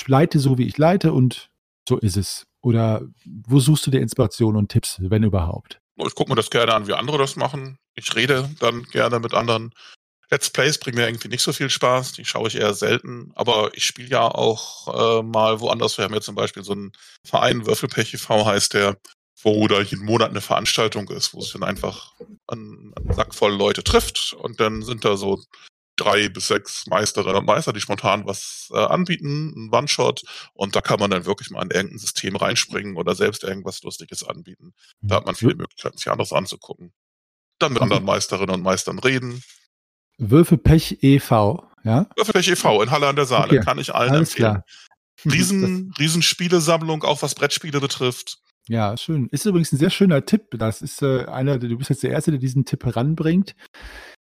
leite so, wie ich leite und so ist es? Oder wo suchst du dir Inspiration und Tipps, wenn überhaupt? Ich gucke mir das gerne an, wie andere das machen. Ich rede dann gerne mit anderen. Let's Plays bringen mir irgendwie nicht so viel Spaß, die schaue ich eher selten, aber ich spiele ja auch äh, mal woanders. Wir haben ja zum Beispiel so einen Verein, Würfelpech e.V. heißt der, wo da jeden Monat eine Veranstaltung ist, wo es dann einfach einen, einen Sack voll Leute trifft und dann sind da so drei bis sechs Meisterinnen und Meister, die spontan was äh, anbieten, ein One-Shot und da kann man dann wirklich mal in irgendein System reinspringen oder selbst irgendwas Lustiges anbieten. Da hat man viele Möglichkeiten, sich anderes anzugucken. Dann mit anderen Meisterinnen und Meistern reden. Würfelpech e.V., ja? Würfelpech e.V. in Halle an der Saale Okay, kann ich allen Alles empfehlen. klar. Riesen, Riesenspielesammlung, auch was Brettspiele betrifft. Ja, schön. Ist übrigens ein sehr schöner Tipp. Das ist äh, einer, du bist jetzt der Erste, der diesen Tipp heranbringt.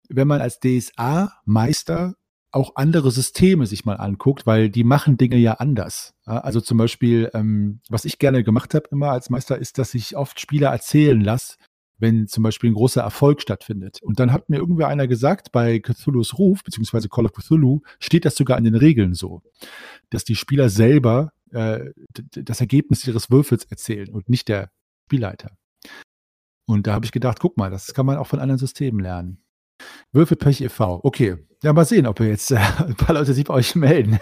Wenn man als DSA-Meister auch andere Systeme sich mal anguckt, weil die machen Dinge ja anders. Also zum Beispiel, ähm, was ich gerne gemacht habe immer als Meister, ist, dass ich oft Spieler erzählen lasse, wenn zum Beispiel ein großer Erfolg stattfindet. Und dann hat mir irgendwer einer gesagt, bei Cthulhu's Ruf, beziehungsweise Call of Cthulhu, steht das sogar in den Regeln so, dass die Spieler selber äh, das Ergebnis ihres Würfels erzählen und nicht der Spielleiter. Und da habe ich gedacht, guck mal, das kann man auch von anderen Systemen lernen. Würfelpech e.V. Okay. Ja, mal sehen, ob wir jetzt äh, ein paar Leute sich bei euch melden.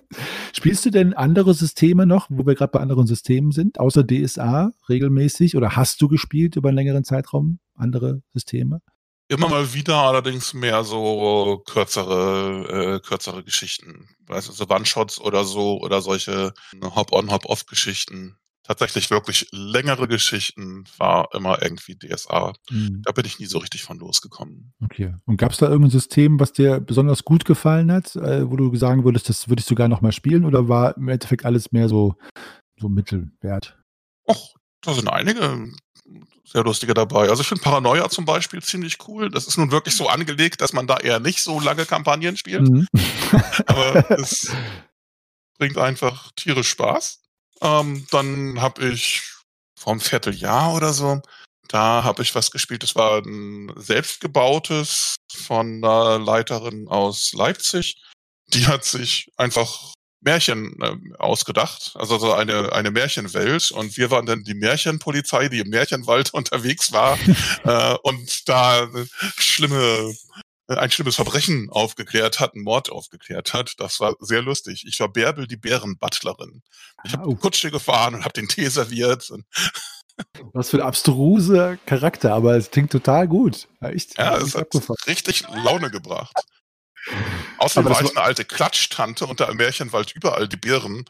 Spielst du denn andere Systeme noch, wo wir gerade bei anderen Systemen sind, außer DSA regelmäßig? Oder hast du gespielt über einen längeren Zeitraum andere Systeme? Immer mal wieder allerdings mehr so kürzere, äh, kürzere Geschichten. Weißt du, so One-Shots oder so oder solche Hop-on, Hop-off-Geschichten. Tatsächlich wirklich längere Geschichten war immer irgendwie DSA. Hm, Da bin ich nie so richtig von losgekommen. Okay. Und gab es da irgendein System, was dir besonders gut gefallen hat, äh, wo du sagen würdest, das würde ich sogar noch mal spielen? Oder war im Endeffekt alles mehr so, so Mittelwert? Och, da sind einige sehr lustige dabei. Also ich finde Paranoia zum Beispiel ziemlich cool. Das ist nun wirklich so angelegt, dass man da eher nicht so lange Kampagnen spielt. Mhm. aber es bringt einfach tierisch Spaß. Ähm, dann habe ich vor einem Vierteljahr oder so. Da habe ich was gespielt. Das war ein selbstgebautes von einer Leiterin aus Leipzig. Die hat sich einfach Märchen äh, ausgedacht, also so eine, eine Märchenwelt. Und wir waren dann die Märchenpolizei, die im Märchenwald unterwegs war äh, und da schlimme äh, ein schlimmes Verbrechen aufgeklärt hat, einen Mord aufgeklärt hat. Das war sehr lustig. Ich war Bärbel, die Bärenbutlerin. Ich habe oh. Kutsche gefahren und habe den Tee serviert. Was für ein abstruser Charakter, aber es klingt total gut. Echt, ja, es hat richtig Laune gebracht. Außerdem war ich eine alte Klatschtante und da im Märchenwald überall die Bären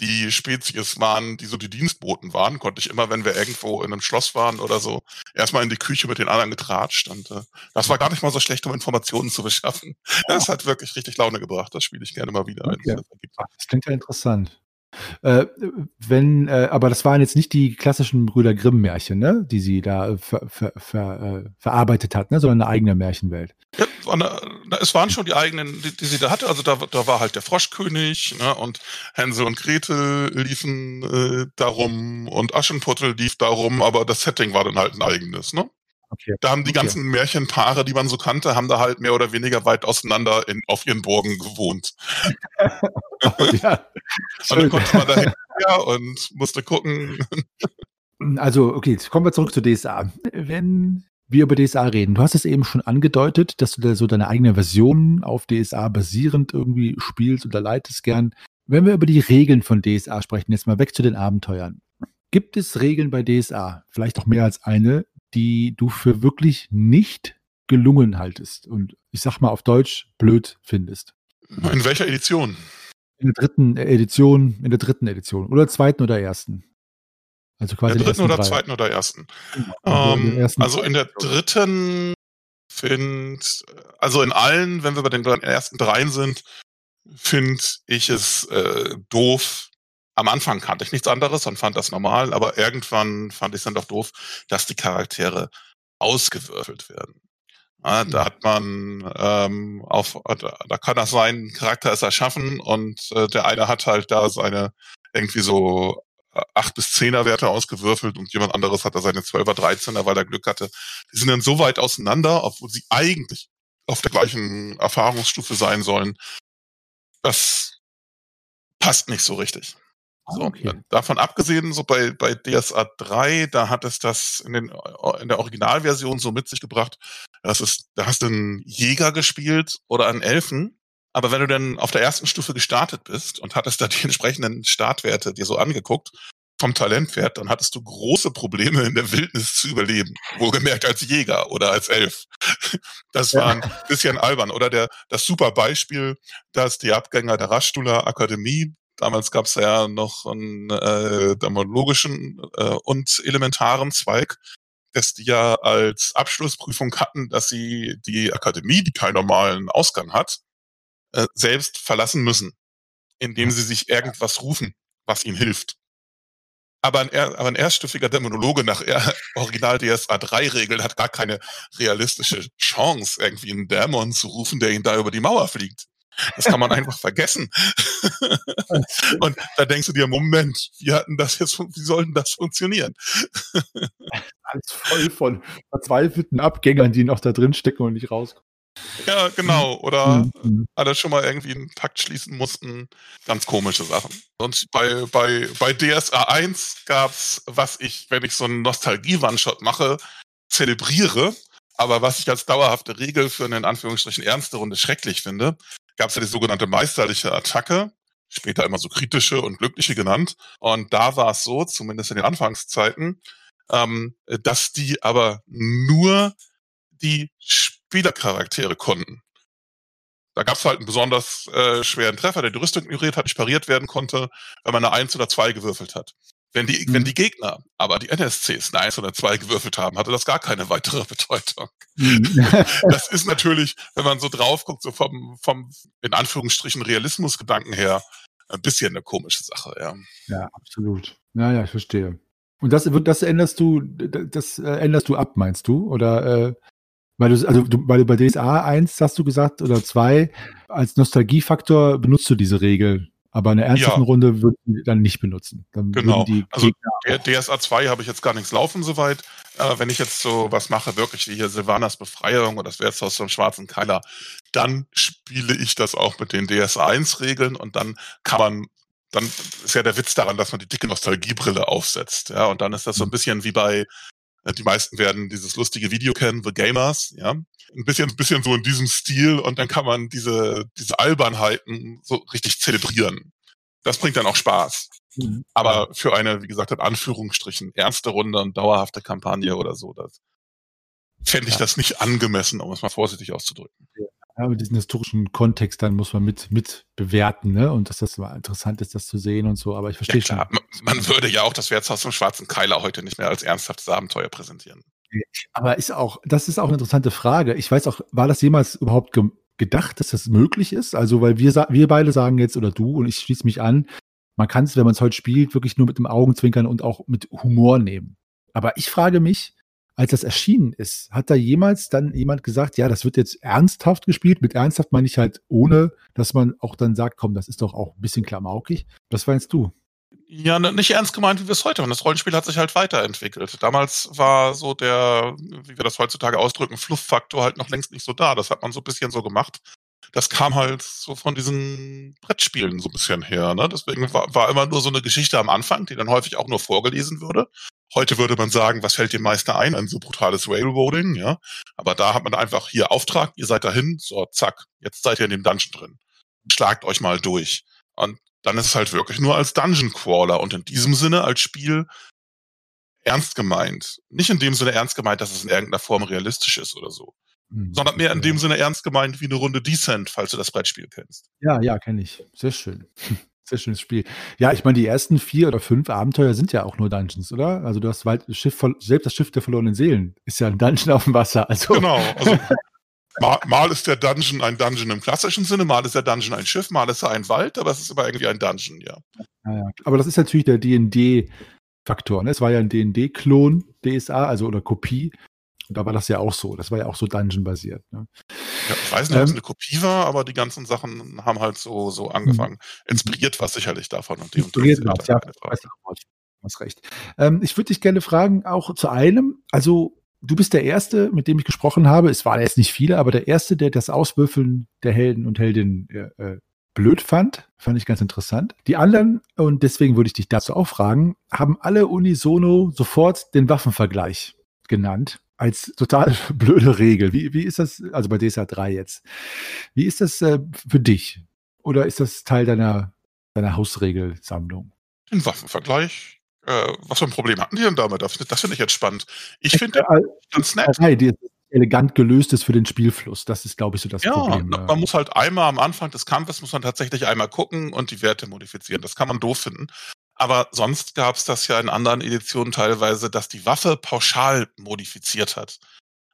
die Spezies waren, die so die Dienstboten waren, konnte ich immer, wenn wir irgendwo in einem Schloss waren oder so, erstmal in die Küche mit den anderen getratscht. Und äh, das war gar nicht mal so schlecht, um Informationen zu beschaffen. Das hat wirklich richtig Laune gebracht. Das spiele ich gerne mal wieder okay. ein. Das klingt ja interessant. Äh, wenn, äh, aber das waren jetzt nicht die klassischen Brüder Grimm-Märchen, ne? die sie da äh, ver, ver, ver, äh, verarbeitet hat, ne? sondern eine eigene Märchenwelt. Es waren schon die eigenen, die, die, sie da hatte. Also da, da war halt der Froschkönig ne? und Hänsel und Gretel liefen äh, darum und Aschenputtel lief darum, aber das Setting war dann halt ein eigenes. Ne? Okay. Da haben die okay. ganzen Märchenpaare, die man so kannte, haben da halt mehr oder weniger weit auseinander in, auf ihren Burgen gewohnt. oh, ja. und dann konnte man da hin und musste gucken. Also, okay, jetzt kommen wir zurück zu DSA. Wenn wir über DSA reden, du hast es eben schon angedeutet, dass du da so deine eigene Version auf DSA basierend irgendwie spielst oder leitest gern. Wenn wir über die Regeln von DSA sprechen, jetzt mal weg zu den Abenteuern. Gibt es Regeln bei DSA, vielleicht auch mehr als eine, die du für wirklich nicht gelungen haltest und ich sag mal auf Deutsch blöd findest. In welcher Edition? In der dritten Edition, in der dritten Edition oder zweiten oder ersten. Also quasi in der dritten oder drei. zweiten oder ersten. Also, ähm, in ersten also in der dritten finde, also in allen, wenn wir bei den ersten dreien sind, finde ich es äh, doof, am Anfang kannte ich nichts anderes und fand das normal, aber irgendwann fand ich es dann doch doof, dass die Charaktere ausgewürfelt werden. Ja, da hat man ähm, auf, da kann das sein, ein Charakter ist erschaffen und äh, der eine hat halt da seine irgendwie so acht bis zehner Werte ausgewürfelt und jemand anderes hat da seine zwölfer, dreizehner, weil er Glück hatte. Die sind dann so weit auseinander, obwohl sie eigentlich auf der gleichen Erfahrungsstufe sein sollen. Das passt nicht so richtig. Ah, so, okay. Davon abgesehen, so bei, bei DSA 3, da hat es das in, den, in der Originalversion so mit sich gebracht, das ist, da hast du einen Jäger gespielt oder einen Elfen, aber wenn du dann auf der ersten Stufe gestartet bist und hattest da die entsprechenden Startwerte dir so angeguckt, vom Talentwert, dann hattest du große Probleme in der Wildnis zu überleben. Wohlgemerkt als Jäger oder als Elf. Das war ein bisschen albern. Oder der, das super Beispiel, dass die Abgänger der Raschstuhler Akademie Damals gab es ja noch einen äh, dermatologischen äh, und elementaren Zweig, dass die ja als Abschlussprüfung hatten, dass sie die Akademie, die keinen normalen Ausgang hat, äh, selbst verlassen müssen, indem sie sich irgendwas rufen, was ihnen hilft. Aber ein, aber ein erststufiger Dämonologe nach Original DSA 3 Regeln hat gar keine realistische Chance, irgendwie einen Dämon zu rufen, der ihn da über die Mauer fliegt. Das kann man einfach vergessen. und da denkst du dir, Moment, wie hatten das jetzt, wie sollten das funktionieren? Alles voll von verzweifelten Abgängern, die noch da drin stecken und nicht rauskommen. Ja, genau. Oder mhm. alle schon mal irgendwie einen Pakt schließen mussten. Ganz komische Sachen. Und bei, bei, bei DSA 1 gab's, was ich, wenn ich so einen Nostalgie-One-Shot mache, zelebriere, aber was ich als dauerhafte Regel für eine in Anführungsstrichen ernste Runde schrecklich finde, gab es ja die sogenannte meisterliche Attacke, später immer so kritische und glückliche genannt. Und da war es so, zumindest in den Anfangszeiten, ähm, dass die aber nur die Spielercharaktere konnten. Da gab es halt einen besonders äh, schweren Treffer, der die Rüstung ignoriert hat, nicht pariert werden konnte, wenn man eine Eins oder zwei gewürfelt hat. Wenn die, mhm. wenn die Gegner aber die NSCs eine 1 oder 2 gewürfelt haben, hatte das gar keine weitere Bedeutung. Mhm. das ist natürlich, wenn man so drauf guckt, so vom, vom in Anführungsstrichen Realismusgedanken her, ein bisschen eine komische Sache, ja. Ja, absolut. Ja, ja, ich verstehe. Und das, das änderst du, das äh, änderst du ab, meinst du? Oder äh, weil du, also du, weil du bei DSA 1 hast du gesagt, oder 2, als Nostalgiefaktor benutzt du diese Regel Aber eine ernsthafte Ja. Runde würden die dann nicht benutzen. Dann Genau. Also der DSA 2 habe ich jetzt gar nichts laufen soweit. Äh, wenn ich jetzt so was mache, wirklich wie hier Silvanas Befreiung oder das Wirtshaus vom Schwarzen Keiler, dann spiele ich das auch mit den DSA 1 Regeln und dann kann man, dann ist ja der Witz daran, dass man die dicke Nostalgiebrille aufsetzt. Ja, und dann ist das so ein bisschen wie bei, die meisten werden dieses lustige Video kennen, The Gamers, ja. Ein bisschen, ein bisschen so in diesem Stil und dann kann man diese, diese Albernheiten so richtig zelebrieren. Das bringt dann auch Spaß. Mhm. Aber für eine, wie gesagt, in Anführungsstrichen, ernste Runde und dauerhafte Kampagne oder so, das fände ich Ja. das nicht angemessen, um es mal vorsichtig auszudrücken. Ja, mit diesem historischen Kontext dann muss man mit, mit bewerten, ne? Und dass das mal interessant ist, das zu sehen und so. Aber ich Ja, verstehe klar, schon. man, man würde ja auch das Wirtshaus zum Schwarzen Keiler heute nicht mehr als ernsthaftes Abenteuer präsentieren. Aber ist auch, das ist auch eine interessante Frage. Ich weiß auch, war das jemals überhaupt ge gedacht, dass das möglich ist? Also, weil wir, wir beide sagen jetzt, oder du und ich schließe mich an, man kann es, wenn man es heute spielt, wirklich nur mit dem Augenzwinkern und auch mit Humor nehmen. Aber ich frage mich, als das erschienen ist, hat da jemals dann jemand gesagt, ja, das wird jetzt ernsthaft gespielt? Mit ernsthaft meine ich halt ohne, dass man auch dann sagt, komm, das ist doch auch ein bisschen klamaukig. Was meinst du? Ja, nicht ernst gemeint, wie wir es heute machen. Das Rollenspiel hat sich halt weiterentwickelt. Damals war so der, wie wir das heutzutage ausdrücken, Flufffaktor halt noch längst nicht so da. Das hat man so ein bisschen so gemacht. Das kam halt so von diesen Brettspielen so ein bisschen her. Ne? Deswegen war, war immer nur so eine Geschichte am Anfang, die dann häufig auch nur vorgelesen würde. Heute würde man sagen, was fällt dem Meister ein? Ein so brutales Railroading, ja. Aber da hat man einfach hier Auftrag, ihr seid dahin, so, zack, jetzt seid ihr in dem Dungeon drin. Schlagt euch mal durch. Und dann ist es halt wirklich nur als Dungeon Crawler und in diesem Sinne als Spiel ernst gemeint. Nicht in dem Sinne ernst gemeint, dass es in irgendeiner Form realistisch ist oder so, Hm, sondern mehr in dem Sinne ernst gemeint wie eine Runde Descent, falls du das Brettspiel kennst. Ja, ja, kenne ich. Sehr schön. Sehr schönes Spiel. Ja, ich meine, die ersten vier oder fünf Abenteuer sind ja auch nur Dungeons, oder? Also du hast das Schiff, selbst das Schiff der verlorenen Seelen ist ja ein Dungeon auf dem Wasser. Also Genau. Also mal, mal ist der Dungeon ein Dungeon im klassischen Sinne, mal ist der Dungeon ein Schiff, mal ist er ein Wald, aber es ist immer irgendwie ein Dungeon, ja. Ja, ja. Aber das ist natürlich der D&D-Faktor. Ne? Es war ja ein D&D-Klon, DSA, also oder Kopie. Und da war das ja auch so. Das war ja auch so Dungeon-basiert. Ne? Ja, ich weiß nicht, ob es Ähm, eine Kopie war, aber die ganzen Sachen haben halt so, so angefangen. Inspiriert war sicherlich davon. Und die Inspiriert war's, ja. Du hast recht. Ähm, ich würde dich gerne fragen, auch zu einem, also du bist der Erste, mit dem ich gesprochen habe. Es waren jetzt nicht viele, aber der Erste, der das Auswürfeln der Helden und Heldinnen äh, äh, blöd fand. Fand ich ganz interessant. Die anderen, und deswegen würde ich dich dazu auch fragen, haben alle unisono sofort den Waffenvergleich genannt. Als total blöde Regel. Wie, wie ist das, also bei DSA 3 jetzt, wie ist das äh, für dich? Oder ist das Teil deiner, deiner Hausregelsammlung? Den Waffenvergleich. Äh, was für ein Problem hatten die denn damit? Das, das finde ich jetzt spannend. Ich finde Äh, den ganz nett. Drei, die elegant gelöst ist für den Spielfluss. Das ist, glaube ich, so das Ja, Problem. na, man muss halt einmal am Anfang des Kampfes muss man tatsächlich einmal gucken und die Werte modifizieren. Das kann man doof finden. Aber sonst gab es das ja in anderen Editionen teilweise, dass die Waffe pauschal modifiziert hat.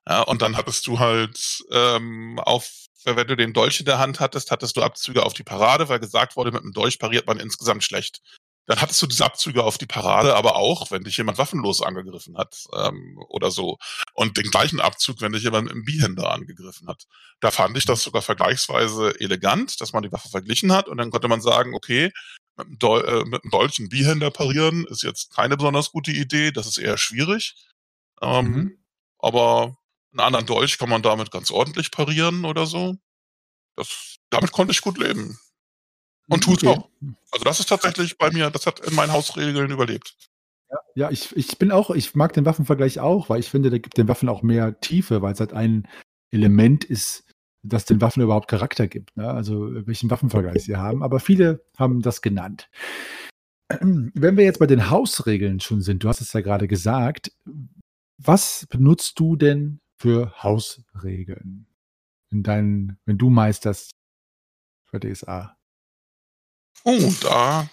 Ja, und dann hattest du halt ähm, auf, wenn du den Dolch in der Hand hattest, hattest du Abzüge auf die Parade, weil gesagt wurde, mit dem Dolch pariert man insgesamt schlecht. Dann hattest du diese Abzüge auf die Parade, aber auch, wenn dich jemand waffenlos angegriffen hat ähm, oder so. Und den gleichen Abzug, wenn dich jemand im Bihänder angegriffen hat. Da fand ich das sogar vergleichsweise elegant, dass man die Waffe verglichen hat und dann konnte man sagen, okay, mit dem, Dol äh, mit dem Dolch einen parieren ist jetzt keine besonders gute Idee, das ist eher schwierig. Ähm, Mhm. Aber einen anderen Dolch kann man damit ganz ordentlich parieren oder so. Das, damit konnte ich gut leben. Und tut's Okay. auch. Also das ist tatsächlich bei mir, das hat in meinen Hausregeln überlebt. Ja, ich, ich bin auch, ich mag den Waffenvergleich auch, weil ich finde, der gibt den Waffen auch mehr Tiefe, weil es halt ein Element ist, das den Waffen überhaupt Charakter gibt. Ne? Also welchen Waffenvergleich sie haben. Aber viele haben das genannt. Wenn wir jetzt bei den Hausregeln schon sind, du hast es ja gerade gesagt, was benutzt du denn für Hausregeln? In deinen, wenn du meisterst für DSA? Oh, da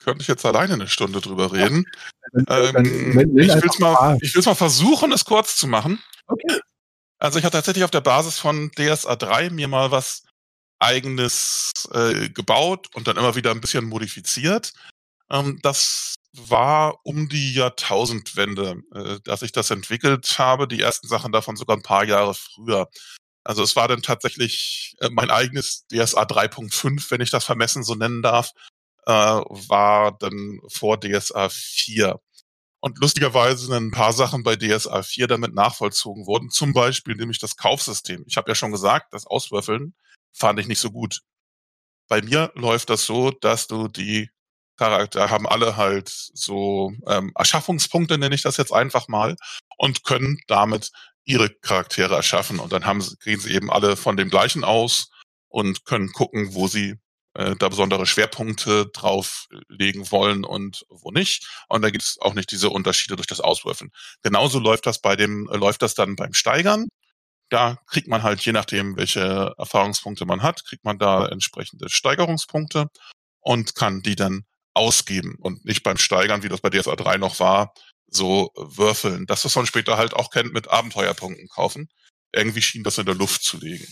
könnte ich jetzt alleine eine Stunde drüber reden. Dann- Ähm, wenn- wenn ich will es mal, mal versuchen, es kurz zu machen. Okay. Also ich habe tatsächlich auf der Basis von DSA 3 mir mal was eigenes äh, gebaut und dann immer wieder ein bisschen modifiziert. Ähm, das war um die Jahrtausendwende, äh, dass ich das entwickelt habe. Die ersten Sachen davon sogar ein paar Jahre früher. Also es war dann tatsächlich äh, mein eigenes DSA 3.5, wenn ich das vermessen so nennen darf. äh, war dann vor DSA 4. Und lustigerweise sind ein paar Sachen bei DSA 4 damit nachvollzogen worden. Zum Beispiel nämlich das Kaufsystem. Ich habe ja schon gesagt, das Auswürfeln fand ich nicht so gut. Bei mir läuft das so, dass du die Charakter haben alle halt so ähm, Erschaffungspunkte, nenne ich das jetzt einfach mal, und können damit ihre Charaktere erschaffen. Und dann haben sie, gehen sie eben alle von dem gleichen aus und können gucken, wo sie äh, da besondere Schwerpunkte drauflegen wollen und wo nicht. Und da gibt es auch nicht diese Unterschiede durch das Auswürfeln. Genauso läuft das bei dem, äh, läuft das dann beim Steigern. Da kriegt man halt, je nachdem, welche Erfahrungspunkte man hat, kriegt man da entsprechende Steigerungspunkte und kann die dann ausgeben und nicht beim Steigern, wie das bei DSA 3 noch war, so würfeln. Das, was man später halt auch kennt mit Abenteuerpunkten kaufen. Irgendwie schien das in der Luft zu liegen.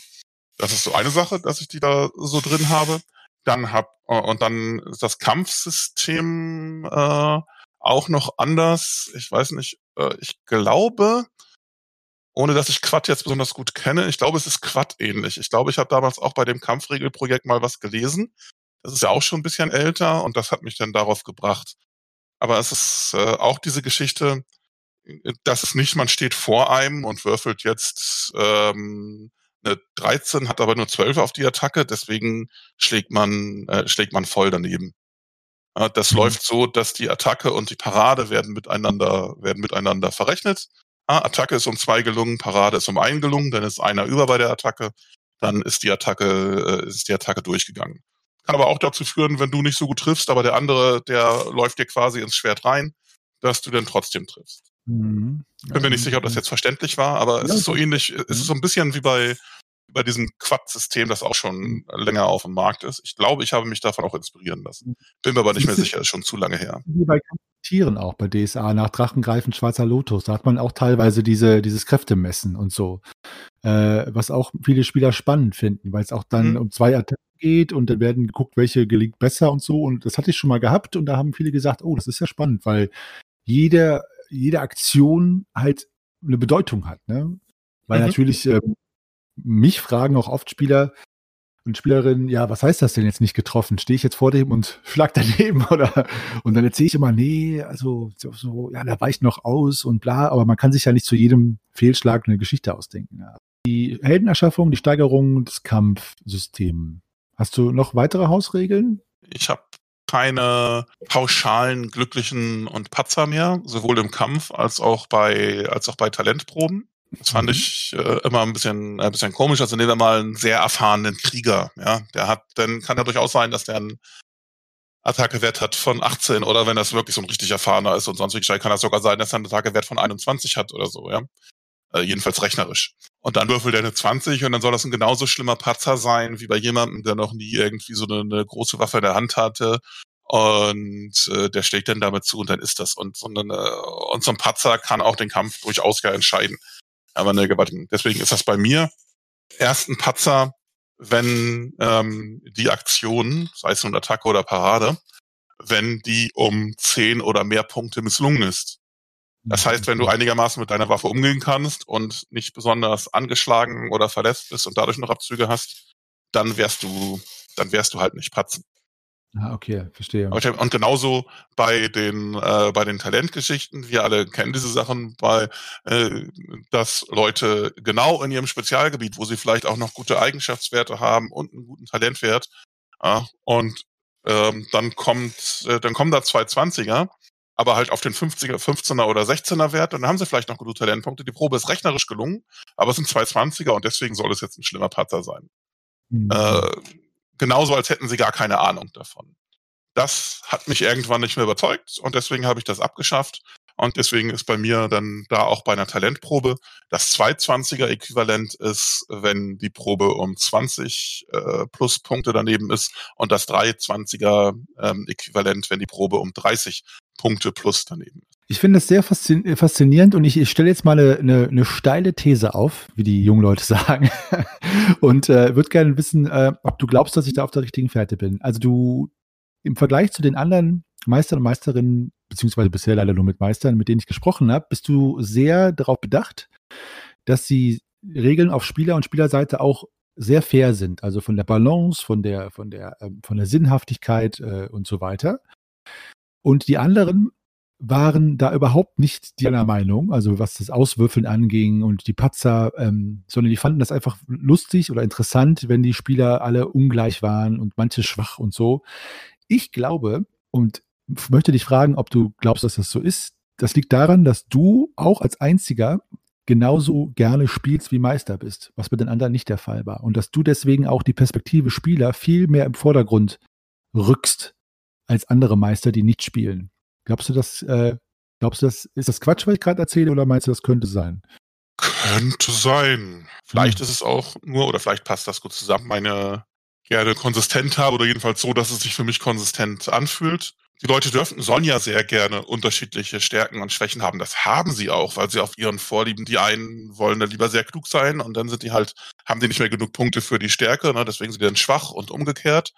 Das ist so eine Sache, dass ich die da so drin habe. Dann hab, äh, und dann das Kampfsystem äh, auch noch anders. Ich weiß nicht, äh, ich glaube, ohne dass ich Quad jetzt besonders gut kenne, ich glaube, es ist Quad ähnlich. Ich glaube, ich habe damals auch bei dem Kampfregelprojekt mal was gelesen. Das ist ja auch schon ein bisschen älter und das hat mich dann darauf gebracht. Aber es ist äh, auch diese Geschichte, äh, dass es nicht, man steht vor einem und würfelt jetzt ähm, eine 13, hat aber nur 12 auf die Attacke, deswegen schlägt man, äh, schlägt man voll daneben. Äh, das mhm. läuft so, dass die Attacke und die Parade werden miteinander, werden miteinander verrechnet. Ah, Attacke ist um zwei gelungen, Parade ist um einen gelungen, dann ist einer über bei der Attacke, dann ist die Attacke, äh, ist die Attacke durchgegangen. Kann aber auch dazu führen, wenn du nicht so gut triffst, aber der andere, der läuft dir quasi ins Schwert rein, dass du dann trotzdem triffst. Mhm. Bin mir nicht sicher, ob das jetzt verständlich war, aber es ist so ähnlich, es ist so ein bisschen wie bei, bei diesem Quad-System, das auch schon mhm. länger auf dem Markt ist. Ich glaube, ich habe mich davon auch inspirieren lassen. Mhm. Bin mir aber nicht mehr sicher, ist schon zu lange her. Wie bei Tieren auch bei DSA, nach Drachengreifen, Schwarzer Lotus, da hat man auch teilweise diese, dieses Kräftemessen und so. Äh, was auch viele Spieler spannend finden, weil es auch dann mhm. um zwei Attacken geht und dann werden geguckt, welche gelingt besser und so. Und das hatte ich schon mal gehabt und da haben viele gesagt, oh, das ist ja spannend, weil jede, jede Aktion halt eine Bedeutung hat. Ne? Weil mhm. natürlich äh, mich fragen auch oft Spieler, und Spielerinnen, ja, was heißt das denn jetzt nicht getroffen? Stehe ich jetzt vor dem und schlag daneben oder und dann erzähle ich immer, nee, also so, ja, da weicht noch aus und bla, aber man kann sich ja nicht zu jedem Fehlschlag eine Geschichte ausdenken. Ja. Die Heldenerschaffung, die Steigerung des Kampfsystems. Hast du noch weitere Hausregeln? Ich habe keine pauschalen glücklichen und Patzer mehr, sowohl im Kampf als auch bei als auch bei Talentproben. Das fand mhm. ich äh, immer ein bisschen, ein bisschen komisch. Also nehmen wir mal einen sehr erfahrenen Krieger, ja. Der hat, dann kann ja durchaus sein, dass der einen Attackewert hat von 18 oder wenn das wirklich so ein richtig erfahrener ist und sonst wie kann das sogar sein, dass er einen Attackewert von 21 hat oder so, ja. Äh, jedenfalls rechnerisch. Und dann würfelt er eine 20 und dann soll das ein genauso schlimmer Patzer sein, wie bei jemandem, der noch nie irgendwie so eine, eine große Waffe in der Hand hatte und äh, der schlägt dann damit zu und dann ist das. Und so, eine, und so ein Patzer kann auch den Kampf durchaus ja entscheiden. Aber ne, deswegen ist das bei mir erst ein Patzer, wenn ähm, die Aktion, sei es nun Attacke oder Parade, wenn die um zehn oder mehr Punkte misslungen ist. Das heißt, wenn du einigermaßen mit deiner Waffe umgehen kannst und nicht besonders angeschlagen oder verletzt bist und dadurch noch Abzüge hast, dann wärst du, dann wärst du halt nicht patzen. Ah, okay, verstehe. Und genauso bei den, äh, bei den Talentgeschichten, wir alle kennen diese Sachen, bei, äh, dass Leute genau in ihrem Spezialgebiet, wo sie vielleicht auch noch gute Eigenschaftswerte haben und einen guten Talentwert, äh, und ähm, dann kommt, äh, dann kommen da zwei Zwanziger, aber halt auf den 50er, 15er oder 16er Wert, und dann haben sie vielleicht noch gute Talentpunkte. Die Probe ist rechnerisch gelungen, aber es sind zwei Zwanziger und deswegen soll es jetzt ein schlimmer Patzer sein. Mhm. Äh, genauso als hätten sie gar keine Ahnung davon. Das hat mich irgendwann nicht mehr überzeugt und deswegen habe ich das abgeschafft. Und deswegen ist bei mir dann da auch bei einer Talentprobe das 220er Äquivalent ist, wenn die Probe um 20 äh, plus Punkte daneben ist und das 320er ähm, wenn die Probe um 30 Punkte plus daneben ist. Ich finde das sehr faszinierend und ich, ich stelle jetzt mal eine, eine, eine, steile These auf, wie die jungen Leute sagen. und äh, würde gerne wissen, äh, ob du glaubst, dass ich da auf der richtigen Fährte bin. Also du im Vergleich zu den anderen Meistern und Meisterinnen, beziehungsweise bisher leider nur mit Meistern, mit denen ich gesprochen habe, bist du sehr darauf bedacht, dass die Regeln auf Spieler- und Spielerseite auch sehr fair sind, also von der Balance, von der, von der, ähm, von der Sinnhaftigkeit äh, und so weiter. Und die anderen waren da überhaupt nicht deiner Meinung, also was das Auswürfeln anging und die Patzer, ähm, sondern die fanden das einfach lustig oder interessant, wenn die Spieler alle ungleich waren und manche schwach und so. Ich glaube und möchte dich fragen, ob du glaubst, dass das so ist. Das liegt daran, dass du auch als einziger genauso gerne spielst wie Meister bist, was bei den anderen nicht der Fall war. Und dass du deswegen auch die Perspektive Spieler viel mehr im Vordergrund rückst als andere Meister, die nicht spielen. Glaubst du, das, äh, glaubst du, das ist das Quatsch, was ich gerade erzähle, oder meinst du, das könnte sein? Könnte sein. Vielleicht hm. ist es auch nur, oder vielleicht passt das gut zusammen, meine gerne konsistent habe, oder jedenfalls so, dass es sich für mich konsistent anfühlt. Die Leute dürfen, sollen ja sehr gerne unterschiedliche Stärken und Schwächen haben. Das haben sie auch, weil sie auf ihren Vorlieben, die einen wollen dann lieber sehr klug sein und dann sind die halt, haben die nicht mehr genug Punkte für die Stärke, ne? deswegen sind die dann schwach und umgekehrt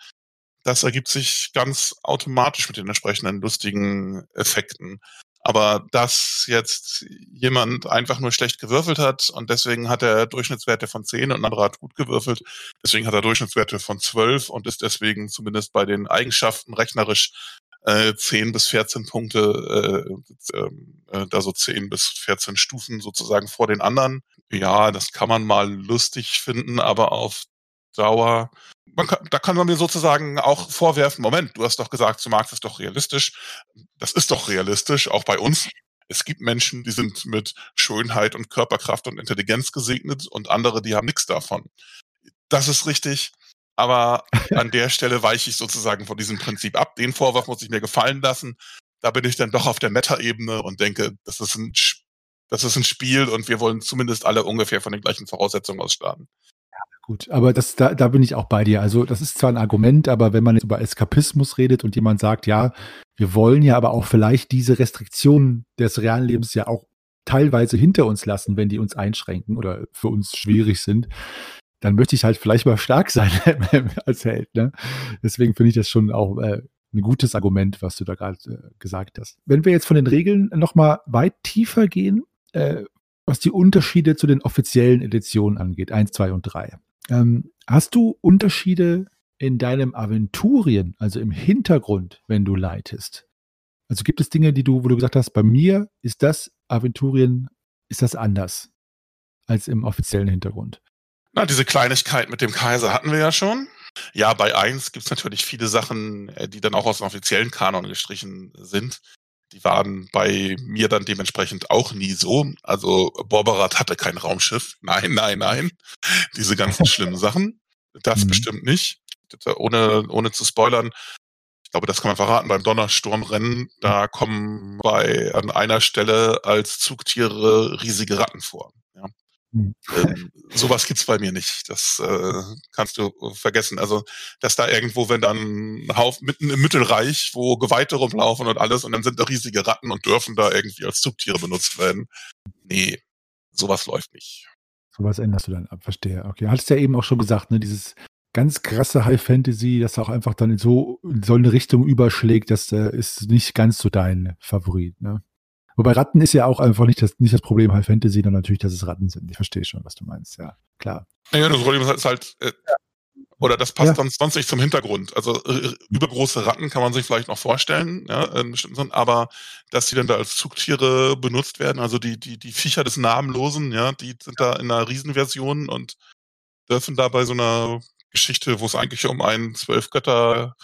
das ergibt sich ganz automatisch mit den entsprechenden lustigen Effekten. Aber dass jetzt jemand einfach nur schlecht gewürfelt hat und deswegen hat er Durchschnittswerte von 10 und ein anderer hat gut gewürfelt, deswegen hat er Durchschnittswerte von 12 und ist deswegen zumindest bei den Eigenschaften rechnerisch äh, 10 bis 14 Punkte, äh, ähm, äh, da so 10 bis 14 Stufen sozusagen vor den anderen. Ja, das kann man mal lustig finden, aber auf Dauer kann, da kann man mir sozusagen auch vorwerfen, Moment, du hast doch gesagt, du magst es doch realistisch. Das ist doch realistisch, auch bei uns. Es gibt Menschen, die sind mit Schönheit und Körperkraft und Intelligenz gesegnet und andere, die haben nichts davon. Das ist richtig. Aber an der Stelle weiche ich sozusagen von diesem Prinzip ab. Den Vorwurf muss ich mir gefallen lassen. Da bin ich dann doch auf der Meta-Ebene und denke, das ist ein, das ist ein Spiel und wir wollen zumindest alle ungefähr von den gleichen Voraussetzungen aus starten. Gut, aber das, da, da bin ich auch bei dir. Also das ist zwar ein Argument, aber wenn man jetzt über Eskapismus redet und jemand sagt, ja, wir wollen ja aber auch vielleicht diese Restriktionen des realen Lebens ja auch teilweise hinter uns lassen, wenn die uns einschränken oder für uns schwierig sind, dann möchte ich halt vielleicht mal stark sein als Held. Ne? Deswegen finde ich das schon auch äh, ein gutes Argument, was du da gerade äh, gesagt hast. Wenn wir jetzt von den Regeln nochmal weit tiefer gehen, äh, was die Unterschiede zu den offiziellen Editionen angeht, 1, 2 und 3. Ähm, hast du Unterschiede in deinem Aventurien, also im Hintergrund, wenn du leitest? Also gibt es Dinge, die du, wo du gesagt hast, bei mir ist das Aventurien, ist das anders als im offiziellen Hintergrund? Na, diese Kleinigkeit mit dem Kaiser hatten wir ja schon. Ja, bei 1 gibt es natürlich viele Sachen, äh, die dann auch aus dem offiziellen Kanon gestrichen sind. Die waren bei mir dann dementsprechend auch nie so. Also Borberat hatte kein Raumschiff. Nein, nein, nein. Diese ganzen schlimmen Sachen. Das mhm. bestimmt nicht. Ohne, ohne zu spoilern. Ich glaube, das kann man verraten. Beim Donnersturmrennen, da kommen bei an einer Stelle als Zugtiere riesige Ratten vor. Ja. Hm. Ähm, sowas gibt's bei mir nicht. Das äh, kannst du vergessen. Also, dass da irgendwo, wenn dann ein Haufen mitten im Mittelreich, wo Geweihte rumlaufen und alles, und dann sind da riesige Ratten und dürfen da irgendwie als Zugtiere benutzt werden. Nee, sowas läuft nicht. Sowas änderst du dann ab, verstehe. Okay, hattest ja eben auch schon gesagt, ne, dieses ganz krasse High Fantasy, das auch einfach dann in so, in so eine Richtung überschlägt, das äh, ist nicht ganz so dein Favorit, ne? Wobei Ratten ist ja auch einfach nicht das, nicht das Problem High Fantasy, sondern natürlich, dass es Ratten sind. Ich verstehe schon, was du meinst, ja, klar. Ja, das Problem ist halt, äh, oder das passt ja. dann sonst nicht zum Hintergrund. Also äh, übergroße Ratten kann man sich vielleicht noch vorstellen, ja, in bestimmten Sinn, aber dass die dann da als Zugtiere benutzt werden, also die, die, die Viecher des Namenlosen, ja, die sind da in einer Riesenversion und dürfen da bei so einer Geschichte, wo es eigentlich um einen Zwölfgötter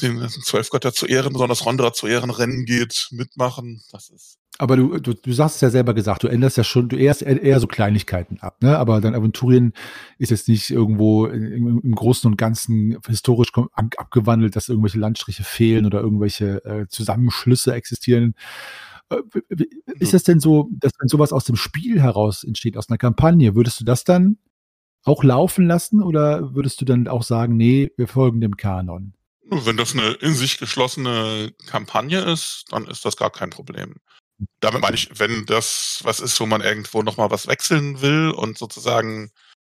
den Zwölfgötter zu Ehren, besonders Rondra zu Ehren Rennen geht, mitmachen. Das ist. Aber du, du, du sagst es ja selber gesagt, du änderst ja schon, du ehrst eher so Kleinigkeiten ab, ne? Aber dein Aventurien ist jetzt nicht irgendwo im, im Großen und Ganzen historisch abgewandelt, dass irgendwelche Landstriche fehlen oder irgendwelche äh, Zusammenschlüsse existieren. Äh, ist das denn so, dass wenn sowas aus dem Spiel heraus entsteht, aus einer Kampagne, würdest du das dann auch laufen lassen oder würdest du dann auch sagen, nee, wir folgen dem Kanon? Wenn das eine in sich geschlossene Kampagne ist, dann ist das gar kein Problem. Damit meine ich, wenn das was ist, wo man irgendwo nochmal was wechseln will und sozusagen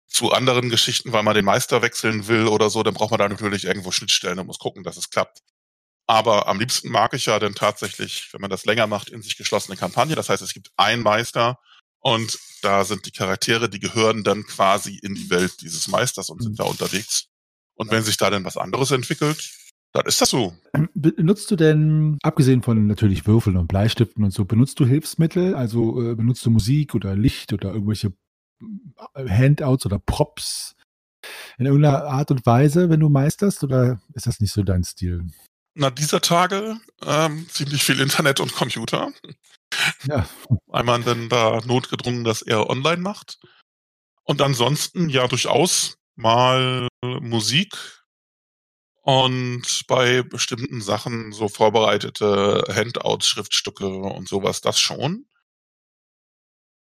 zu anderen Geschichten, weil man den Meister wechseln will oder so, dann braucht man da natürlich irgendwo Schnittstellen und muss gucken, dass es klappt. Aber am liebsten mag ich ja dann tatsächlich, wenn man das länger macht, in sich geschlossene Kampagne. Das heißt, es gibt einen Meister Und da sind die Charaktere, die gehören dann quasi in die Welt dieses Meisters und sind mhm. da unterwegs. Und wenn sich da dann was anderes entwickelt, dann ist das so. Ähm, benutzt du denn, abgesehen von natürlich Würfeln und Bleistiften und so, benutzt du Hilfsmittel? Also äh, benutzt du Musik oder Licht oder irgendwelche äh, Handouts oder Props in irgendeiner Art und Weise, wenn du meisterst? Oder ist das nicht so dein Stil? Na, dieser Tage ähm, ziemlich viel Internet und Computer. Ja. Einmal dann da notgedrungen, dass er online macht. Und ansonsten ja durchaus mal Musik und bei bestimmten Sachen so vorbereitete Handouts, Schriftstücke und sowas, das schon.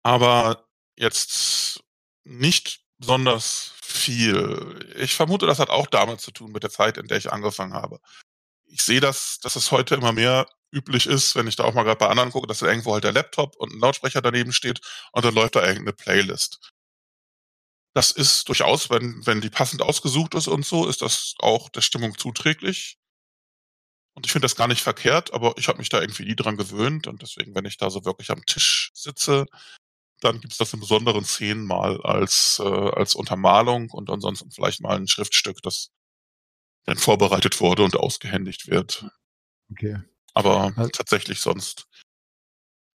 Aber jetzt nicht besonders viel. Ich vermute, das hat auch damit zu tun mit der Zeit, in der ich angefangen habe. Ich sehe das, dass es heute immer mehr üblich ist, wenn ich da auch mal gerade bei anderen gucke, dass da irgendwo halt der Laptop und ein Lautsprecher daneben steht und dann läuft da irgendeine Playlist. Das ist durchaus, wenn, wenn die passend ausgesucht ist und so, ist das auch der Stimmung zuträglich. Und ich finde das gar nicht verkehrt, aber ich habe mich da irgendwie nie dran gewöhnt und deswegen, wenn ich da so wirklich am Tisch sitze, dann gibt es das in besonderen Szenen mal als, äh, als Untermalung und ansonsten vielleicht mal ein Schriftstück, das dann vorbereitet wurde und ausgehändigt wird. Okay. Aber also, tatsächlich sonst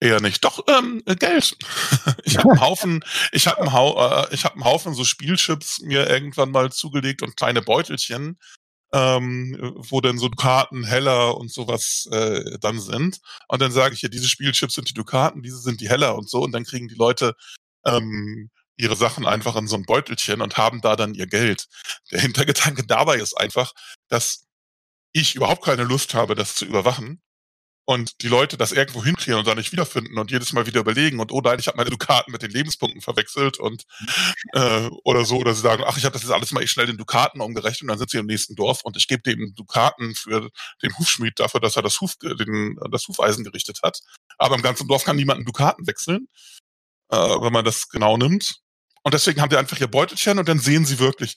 eher nicht. Doch, ähm, Geld. ich habe einen Haufen, ich habe einen, Hau äh, ich hab einen Haufen so Spielchips mir irgendwann mal zugelegt und kleine Beutelchen, ähm, wo dann so Dukaten, Heller und sowas äh, dann sind. Und dann sage ich ja, diese Spielchips sind die Dukaten, diese sind die Heller und so. Und dann kriegen die Leute ähm, ihre Sachen einfach in so ein Beutelchen und haben da dann ihr Geld. Der Hintergedanke dabei ist einfach, dass ich überhaupt keine Lust habe, das zu überwachen und die Leute das irgendwo hinkriegen und da nicht wiederfinden und jedes Mal wieder überlegen und oh nein, ich habe meine Dukaten mit den Lebenspunkten verwechselt und äh, oder so, oder sie sagen, ach, ich habe das jetzt alles mal ich schnell den Dukaten umgerechnet und dann sind sie im nächsten Dorf und ich gebe dem Dukaten für den Hufschmied dafür, dass er das, Huf, den, das Hufeisen gerichtet hat. Aber im ganzen Dorf kann niemand einen Dukaten wechseln, äh, wenn man das genau nimmt. Und deswegen haben die einfach ihr Beutelchen und dann sehen sie wirklich,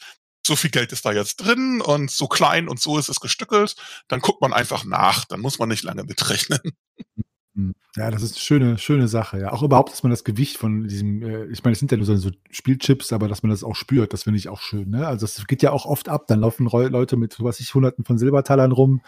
so viel Geld ist da jetzt drin und so klein und so ist es gestückelt, dann guckt man einfach nach, dann muss man nicht lange mitrechnen. Hm. Ja, das ist eine schöne, schöne Sache. Ja, auch überhaupt, dass man das Gewicht von diesem, äh, ich meine, es sind ja nur so, Spielchips, aber dass man das auch spürt, das finde ich auch schön. Ne? Also es geht ja auch oft ab. Dann laufen Leute mit, was ich, Hunderten von Silbertalern rum.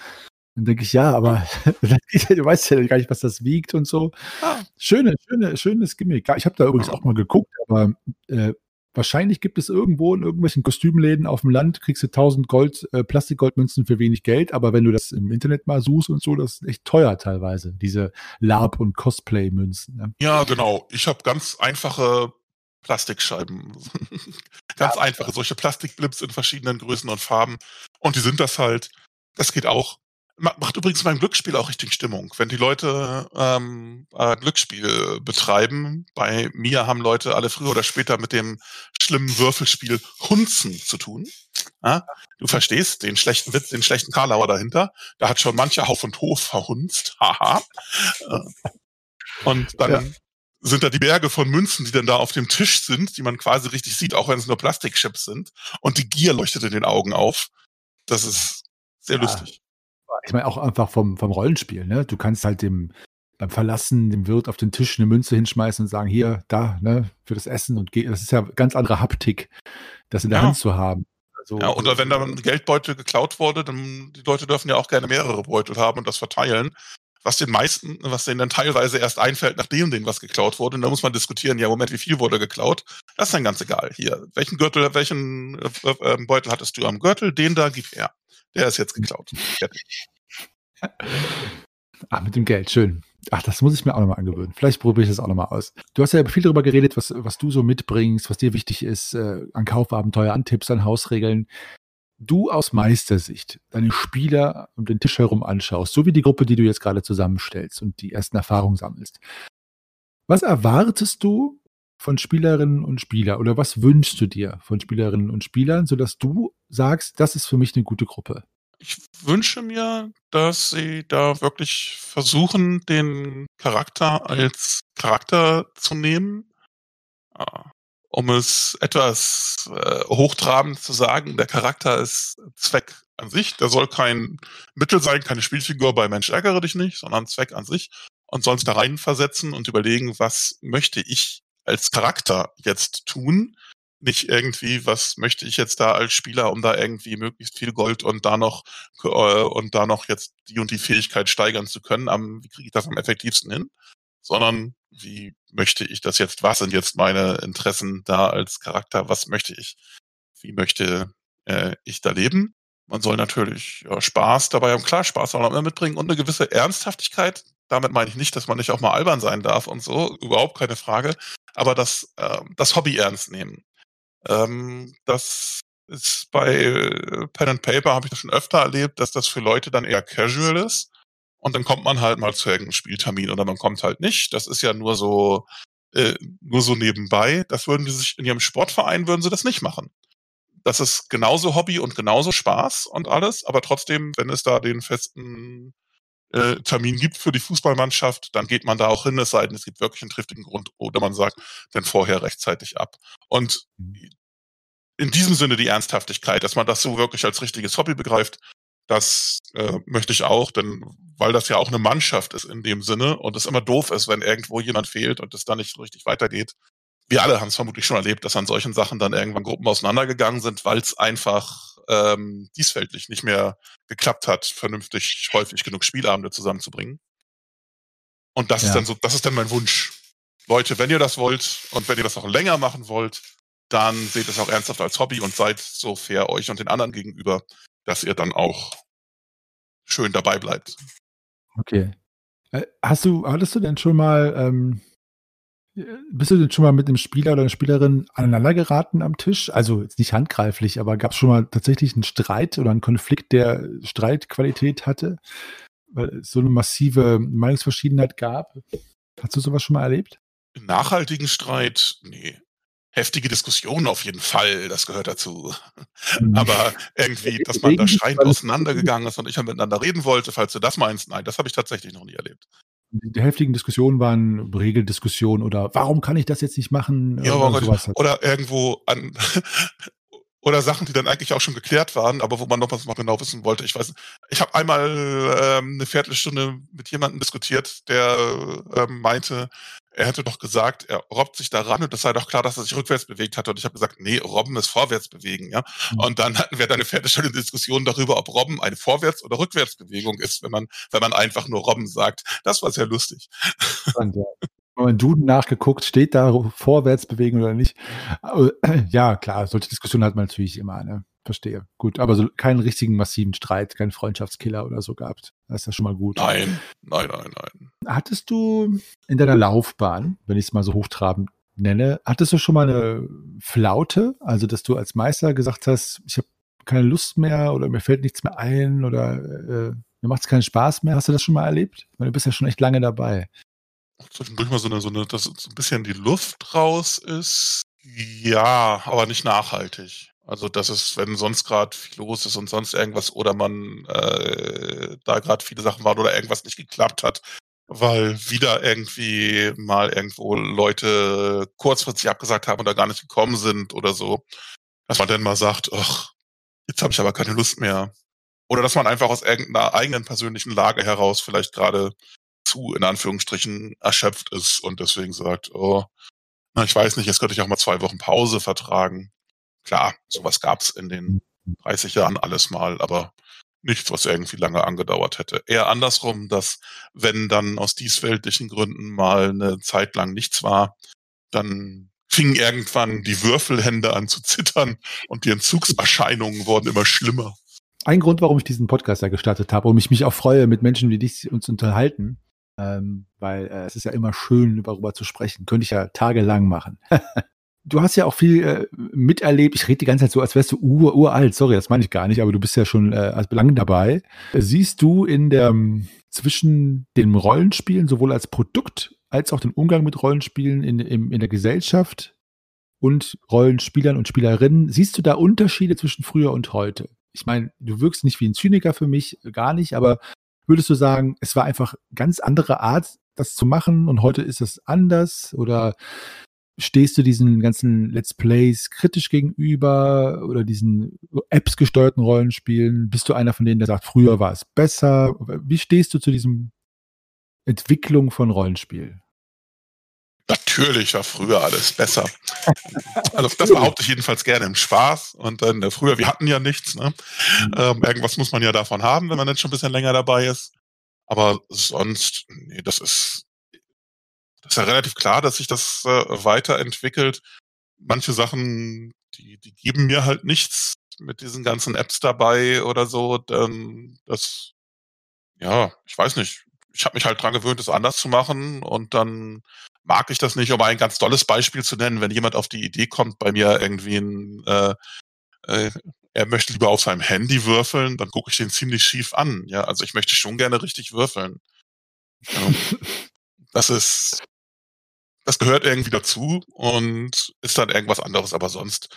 Dann denke ich, ja, aber du weißt ja gar nicht, was das wiegt und so. Ah. Schöne, schöne, schönes Gimmick. Ich habe da übrigens auch mal geguckt, aber äh, Wahrscheinlich gibt es irgendwo in irgendwelchen Kostümläden auf dem Land, kriegst du 1000 Gold, äh, Plastikgoldmünzen für wenig Geld, aber wenn du das im Internet mal suchst und so, das ist echt teuer teilweise, diese Lab- und Cosplay-Münzen. Ne? Ja, genau. Ich habe ganz einfache Plastikscheiben. ganz ja, einfache, solche Plastikblips in verschiedenen Größen und Farben. Und die sind das halt. Das geht auch. Macht übrigens beim Glücksspiel auch richtig Stimmung. Wenn die Leute ähm, äh, Glücksspiel betreiben, bei mir haben Leute alle früher oder später mit dem schlimmen Würfelspiel Hunzen zu tun. Ja? Du verstehst den schlechten Witz, den schlechten Karlauer dahinter. Da hat schon mancher Hauf und Hof verhunzt. Haha. Und dann ja. sind da die Berge von Münzen, die dann da auf dem Tisch sind, die man quasi richtig sieht, auch wenn es nur Plastikchips sind. Und die Gier leuchtet in den Augen auf. Das ist sehr ja. lustig ich meine auch einfach vom, vom Rollenspiel, ne? Du kannst halt dem beim Verlassen dem Wirt auf den Tisch eine Münze hinschmeißen und sagen, hier, da, ne, für das Essen und das ist ja ganz andere Haptik, das in der ja. Hand zu haben. Also, ja, oder wenn da ein Geldbeutel geklaut wurde, dann die Leute dürfen ja auch gerne mehrere Beutel haben und das verteilen. Was den meisten, was denen dann teilweise erst einfällt, nachdem denen was geklaut wurde. Und da muss man diskutieren, ja, Moment, wie viel wurde geklaut? Das ist dann ganz egal. Hier, welchen Gürtel, welchen äh, äh, Beutel hattest du am Gürtel? Den da, gib her. Der ist jetzt geklaut. Ah, mit dem Geld, schön. Ach, das muss ich mir auch nochmal angewöhnen. Vielleicht probiere ich das auch nochmal aus. Du hast ja viel darüber geredet, was, was du so mitbringst, was dir wichtig ist, äh, an Kaufabenteuer, an Tipps, an Hausregeln. Du aus Meistersicht deine Spieler um den Tisch herum anschaust, so wie die Gruppe, die du jetzt gerade zusammenstellst und die ersten Erfahrungen sammelst. Was erwartest du von Spielerinnen und Spielern oder was wünschst du dir von Spielerinnen und Spielern, sodass du sagst, das ist für mich eine gute Gruppe? Ich wünsche mir, dass sie da wirklich versuchen, den Charakter als Charakter zu nehmen, äh, um es etwas äh, hochtrabend zu sagen, der Charakter ist Zweck an sich. Der soll kein Mittel sein, keine Spielfigur bei Mensch ärgere dich nicht, sondern Zweck an sich und soll sich da reinversetzen und überlegen, was möchte ich als Charakter jetzt tun. Nicht irgendwie, was möchte ich jetzt da als Spieler, um da irgendwie möglichst viel Gold und da noch äh, und da noch jetzt die und die Fähigkeit steigern zu können. Am, wie kriege ich das am effektivsten hin? Sondern wie möchte ich das jetzt? Was sind jetzt meine Interessen da als Charakter? Was möchte ich? Wie möchte äh, ich da leben? Man soll natürlich ja, Spaß dabei haben. Klar, Spaß man immer mitbringen und eine gewisse Ernsthaftigkeit. Damit meine ich nicht, dass man nicht auch mal albern sein darf und so. Überhaupt keine Frage. Aber das, äh, das Hobby ernst nehmen. Ähm, das ist bei äh, Pen and Paper habe ich das schon öfter erlebt, dass das für Leute dann eher casual ist. Und dann kommt man halt mal zu irgendeinem Spieltermin oder man kommt halt nicht. Das ist ja nur so, äh, nur so nebenbei. Das würden die sich in ihrem Sportverein würden sie das nicht machen das ist genauso Hobby und genauso Spaß und alles, aber trotzdem, wenn es da den festen äh, Termin gibt für die Fußballmannschaft, dann geht man da auch hin, es sei denn, es gibt wirklich einen triftigen Grund oder man sagt dann vorher rechtzeitig ab. Und mhm. in diesem Sinne die Ernsthaftigkeit, dass man das so wirklich als richtiges Hobby begreift, das äh, möchte ich auch, denn weil das ja auch eine Mannschaft ist in dem Sinne und es immer doof ist, wenn irgendwo jemand fehlt und es dann nicht richtig weitergeht, wir alle haben es vermutlich schon erlebt, dass an solchen Sachen dann irgendwann Gruppen auseinandergegangen sind, weil es einfach ähm, diesfeldlich nicht mehr geklappt hat, vernünftig häufig genug Spielabende zusammenzubringen. Und das ja. ist dann so, das ist dann mein Wunsch. Leute, wenn ihr das wollt und wenn ihr das noch länger machen wollt, dann seht es auch ernsthaft als Hobby und seid so fair euch und den anderen gegenüber, dass ihr dann auch schön dabei bleibt. Okay. Äh, hast du, hattest du denn schon mal ähm, bist du denn schon mal mit einem Spieler oder einer Spielerin aneinander geraten am Tisch? Also jetzt nicht handgreiflich, aber gab es schon mal tatsächlich einen Streit oder einen Konflikt, der Streitqualität hatte? Weil es so eine massive Meinungsverschiedenheit gab. Hast du sowas schon mal erlebt? Nachhaltigen Streit? Nee. Heftige Diskussionen auf jeden Fall, das gehört dazu. Mhm. Aber irgendwie, dass man da schreiend auseinandergegangen ist und ich miteinander reden wollte, falls du das meinst, nein, das habe ich tatsächlich noch nie erlebt die heftigen Diskussionen waren Regeldiskussionen oder warum kann ich das jetzt nicht machen? Ja, oder, sowas halt. oder irgendwo an oder Sachen, die dann eigentlich auch schon geklärt waren, aber wo man noch was mal genau wissen wollte. Ich weiß, nicht. ich habe einmal ähm, eine Viertelstunde mit jemandem diskutiert, der ähm, meinte, er hätte doch gesagt, er robbt sich da ran und es sei doch klar, dass er sich rückwärts bewegt hat. Und ich habe gesagt, nee, Robben ist vorwärts bewegen, ja. Mhm. Und dann hatten wir dann eine Viertelstunde Diskussion darüber, ob Robben eine Vorwärts- oder Rückwärtsbewegung ist, wenn man, wenn man einfach nur Robben sagt. Das war sehr lustig. Und, ja. Wenn Duden nachgeguckt, steht da Vorwärtsbewegung oder nicht. Ja, klar, solche Diskussionen hat man natürlich immer, ne? Verstehe. Gut, aber so keinen richtigen massiven Streit, keinen Freundschaftskiller oder so gehabt. Das ist ja schon mal gut. Nein, nein, nein, nein. Hattest du in deiner Laufbahn, wenn ich es mal so hochtrabend nenne, hattest du schon mal eine Flaute? Also, dass du als Meister gesagt hast, ich habe keine Lust mehr oder mir fällt nichts mehr ein oder äh, mir macht es keinen Spaß mehr. Hast du das schon mal erlebt? Weil du bist ja schon echt lange dabei. Zwischendurch mal so eine, so eine, dass so ein bisschen die Luft raus ist. Ja, aber nicht nachhaltig. Also das ist, wenn sonst gerade viel los ist und sonst irgendwas oder man äh, da gerade viele Sachen waren oder irgendwas nicht geklappt hat, weil wieder irgendwie mal irgendwo Leute kurzfristig abgesagt haben oder gar nicht gekommen sind oder so, dass man dann mal sagt, ach, jetzt habe ich aber keine Lust mehr. Oder dass man einfach aus irgendeiner eigenen persönlichen Lage heraus vielleicht gerade zu, in Anführungsstrichen, erschöpft ist und deswegen sagt, oh, na, ich weiß nicht, jetzt könnte ich auch mal zwei Wochen Pause vertragen. Klar, sowas gab es in den 30 Jahren alles mal, aber nichts, was irgendwie lange angedauert hätte. Eher andersrum, dass wenn dann aus diesweltlichen Gründen mal eine Zeit lang nichts war, dann fingen irgendwann die Würfelhände an zu zittern und die Entzugserscheinungen wurden immer schlimmer. Ein Grund, warum ich diesen Podcast ja gestartet habe und ich mich auch freue, mit Menschen wie dich uns unterhalten, ähm, weil äh, es ist ja immer schön, darüber zu sprechen. Könnte ich ja tagelang machen. du hast ja auch viel äh, miterlebt. Ich rede die ganze Zeit so, als wärst du ur, uralt. Sorry, das meine ich gar nicht, aber du bist ja schon äh, lange dabei. Siehst du in der zwischen den Rollenspielen sowohl als Produkt als auch den Umgang mit Rollenspielen in, in, in der Gesellschaft und Rollenspielern und Spielerinnen, siehst du da Unterschiede zwischen früher und heute? Ich meine, du wirkst nicht wie ein Zyniker für mich, gar nicht, aber würdest du sagen, es war einfach ganz andere Art, das zu machen und heute ist es anders? Oder stehst du diesen ganzen Let's Plays kritisch gegenüber oder diesen Apps gesteuerten Rollenspielen? Bist du einer von denen, der sagt, früher war es besser? Wie stehst du zu diesem Entwicklung von Rollenspiel? Natürlich war früher alles besser. Also das behaupte ich jedenfalls gerne im Spaß. Und dann äh, früher, wir hatten ja nichts. Ne? Mhm. Ähm, irgendwas muss man ja davon haben, wenn man jetzt schon ein bisschen länger dabei ist. Aber sonst, nee, das ist, das ist ja relativ klar, dass sich das äh, weiterentwickelt. Manche Sachen, die, die geben mir halt nichts mit diesen ganzen Apps dabei oder so. Dann das, ja, ich weiß nicht. Ich habe mich halt dran gewöhnt, es anders zu machen und dann mag ich das nicht, um ein ganz tolles Beispiel zu nennen, wenn jemand auf die Idee kommt, bei mir irgendwie ein, äh, äh, er möchte lieber auf seinem Handy würfeln, dann gucke ich den ziemlich schief an. Ja, also ich möchte schon gerne richtig würfeln. Ja, das ist, das gehört irgendwie dazu und ist dann irgendwas anderes, aber sonst,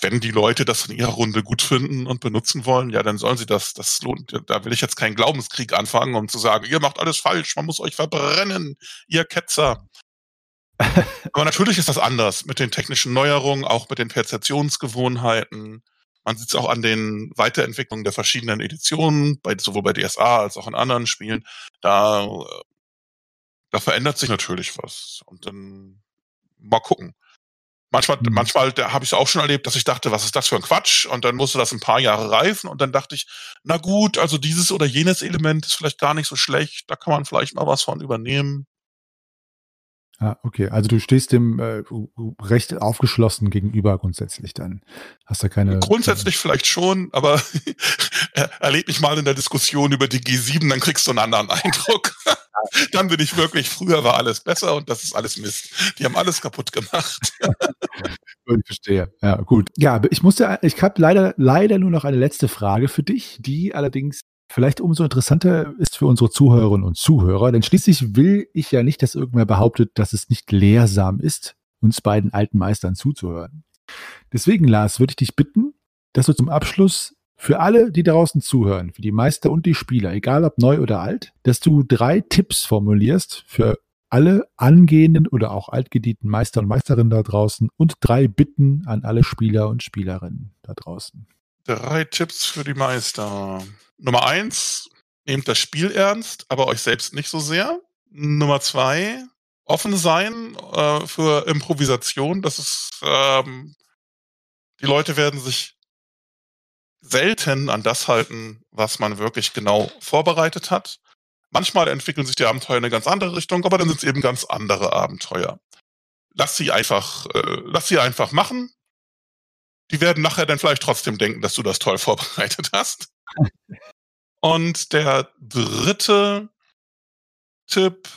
wenn die Leute das in ihrer Runde gut finden und benutzen wollen, ja, dann sollen sie das. Das lohnt, da will ich jetzt keinen Glaubenskrieg anfangen, um zu sagen, ihr macht alles falsch, man muss euch verbrennen, ihr Ketzer. Aber natürlich ist das anders mit den technischen Neuerungen, auch mit den Perzeptionsgewohnheiten. Man sieht es auch an den Weiterentwicklungen der verschiedenen Editionen, bei, sowohl bei DSA als auch in anderen Spielen. Da, da verändert sich natürlich was. Und dann mal gucken. Manchmal, mhm. manchmal da habe ich es auch schon erlebt, dass ich dachte, was ist das für ein Quatsch? Und dann musste das ein paar Jahre reifen und dann dachte ich, na gut, also dieses oder jenes Element ist vielleicht gar nicht so schlecht, da kann man vielleicht mal was von übernehmen. Ah, okay. Also du stehst dem äh, recht aufgeschlossen gegenüber grundsätzlich dann. Hast du keine. Grundsätzlich keine... vielleicht schon, aber erleb mich mal in der Diskussion über die G7, dann kriegst du einen anderen Eindruck. dann bin ich wirklich, früher war alles besser und das ist alles Mist. Die haben alles kaputt gemacht. ich verstehe. Ja, gut. Ja, ich musste, ich habe leider, leider nur noch eine letzte Frage für dich, die allerdings vielleicht umso interessanter ist für unsere Zuhörerinnen und Zuhörer, denn schließlich will ich ja nicht, dass irgendwer behauptet, dass es nicht lehrsam ist, uns beiden alten Meistern zuzuhören. Deswegen, Lars, würde ich dich bitten, dass du zum Abschluss für alle, die draußen zuhören, für die Meister und die Spieler, egal ob neu oder alt, dass du drei Tipps formulierst für alle angehenden oder auch altgedienten Meister und Meisterinnen da draußen und drei Bitten an alle Spieler und Spielerinnen da draußen. Drei Tipps für die Meister. Nummer eins, nehmt das Spiel ernst, aber euch selbst nicht so sehr. Nummer zwei, offen sein äh, für Improvisation. Das ist, ähm, die Leute werden sich selten an das halten, was man wirklich genau vorbereitet hat. Manchmal entwickeln sich die Abenteuer in eine ganz andere Richtung, aber dann sind es eben ganz andere Abenteuer. Lass sie einfach, äh, lass sie einfach machen. Die werden nachher dann vielleicht trotzdem denken, dass du das toll vorbereitet hast. Und der dritte Tipp,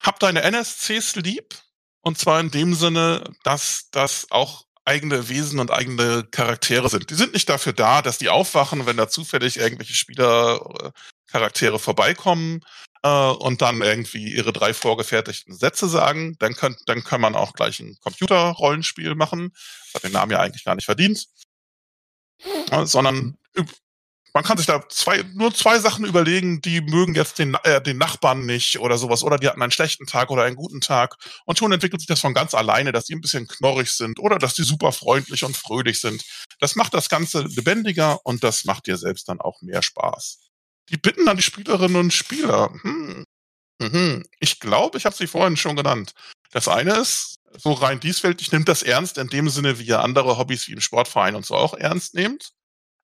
hab deine NSCs lieb. Und zwar in dem Sinne, dass das auch eigene Wesen und eigene Charaktere sind. Die sind nicht dafür da, dass die aufwachen, wenn da zufällig irgendwelche Spielercharaktere vorbeikommen äh, und dann irgendwie ihre drei vorgefertigten Sätze sagen. Dann, könnt, dann kann man auch gleich ein Computerrollenspiel machen. Das hat den Namen ja eigentlich gar nicht verdient. Äh, sondern man kann sich da zwei, nur zwei Sachen überlegen, die mögen jetzt den, äh, den Nachbarn nicht oder sowas, oder die hatten einen schlechten Tag oder einen guten Tag. Und schon entwickelt sich das von ganz alleine, dass die ein bisschen knorrig sind oder dass die super freundlich und fröhlich sind. Das macht das Ganze lebendiger und das macht dir selbst dann auch mehr Spaß. Die Bitten an die Spielerinnen und Spieler. Hm. Mhm. Ich glaube, ich habe sie vorhin schon genannt. Das eine ist, so rein diesfältig, nimmt das ernst in dem Sinne, wie ihr andere Hobbys wie im Sportverein und so auch ernst nehmt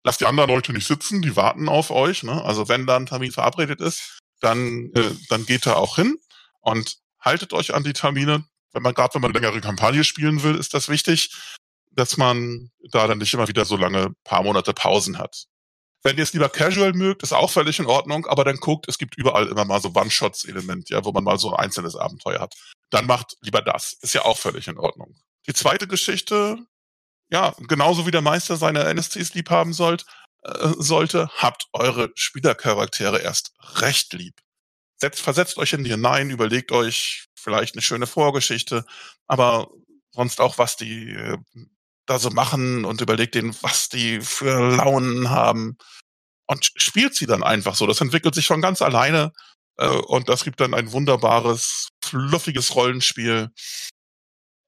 lasst die anderen Leute nicht sitzen, die warten auf euch. Ne? Also wenn da ein Termin verabredet ist, dann, äh, dann geht da auch hin und haltet euch an die Termine. Wenn man gerade, wenn man eine längere Kampagne spielen will, ist das wichtig, dass man da dann nicht immer wieder so lange paar Monate Pausen hat. Wenn ihr es lieber casual mögt, ist auch völlig in Ordnung, aber dann guckt, es gibt überall immer mal so One-Shots-Element, ja, wo man mal so ein einzelnes Abenteuer hat. Dann macht lieber das. Ist ja auch völlig in Ordnung. Die zweite Geschichte, ja, genauso wie der Meister seine NSCs lieb haben sollt, äh, sollte, habt eure Spielercharaktere erst recht lieb. Setzt, versetzt euch in die hinein, überlegt euch vielleicht eine schöne Vorgeschichte, aber sonst auch, was die äh, da so machen und überlegt denen, was die für Launen haben und spielt sie dann einfach so. Das entwickelt sich von ganz alleine äh, und das gibt dann ein wunderbares, fluffiges Rollenspiel,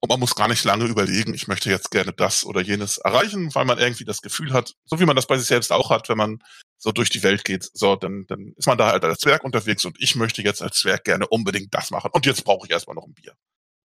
und man muss gar nicht lange überlegen, ich möchte jetzt gerne das oder jenes erreichen, weil man irgendwie das Gefühl hat, so wie man das bei sich selbst auch hat, wenn man so durch die Welt geht, so, dann, dann ist man da halt als Zwerg unterwegs und ich möchte jetzt als Zwerg gerne unbedingt das machen. Und jetzt brauche ich erstmal noch ein Bier.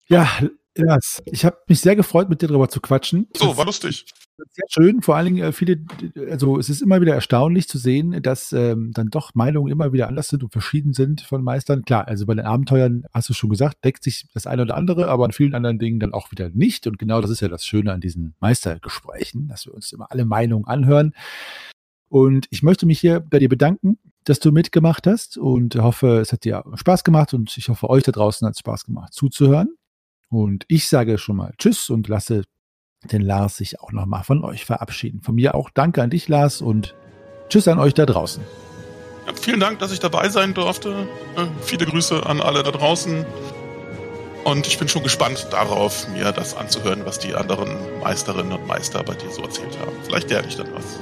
Ja, Lars, ich habe mich sehr gefreut, mit dir darüber zu quatschen. So, war lustig. Sehr schön, vor allen Dingen äh, viele, also es ist immer wieder erstaunlich zu sehen, dass ähm, dann doch Meinungen immer wieder anders sind und verschieden sind von Meistern. Klar, also bei den Abenteuern hast du schon gesagt, deckt sich das eine oder andere, aber an vielen anderen Dingen dann auch wieder nicht. Und genau das ist ja das Schöne an diesen Meistergesprächen, dass wir uns immer alle Meinungen anhören. Und ich möchte mich hier bei dir bedanken, dass du mitgemacht hast und hoffe, es hat dir Spaß gemacht und ich hoffe, euch da draußen hat es Spaß gemacht zuzuhören. Und ich sage schon mal Tschüss und lasse den Lars sich auch nochmal von euch verabschieden. Von mir auch danke an dich, Lars, und Tschüss an euch da draußen. Ja, vielen Dank, dass ich dabei sein durfte. Äh, viele Grüße an alle da draußen. Und ich bin schon gespannt darauf, mir das anzuhören, was die anderen Meisterinnen und Meister bei dir so erzählt haben. Vielleicht lerne ich dann was.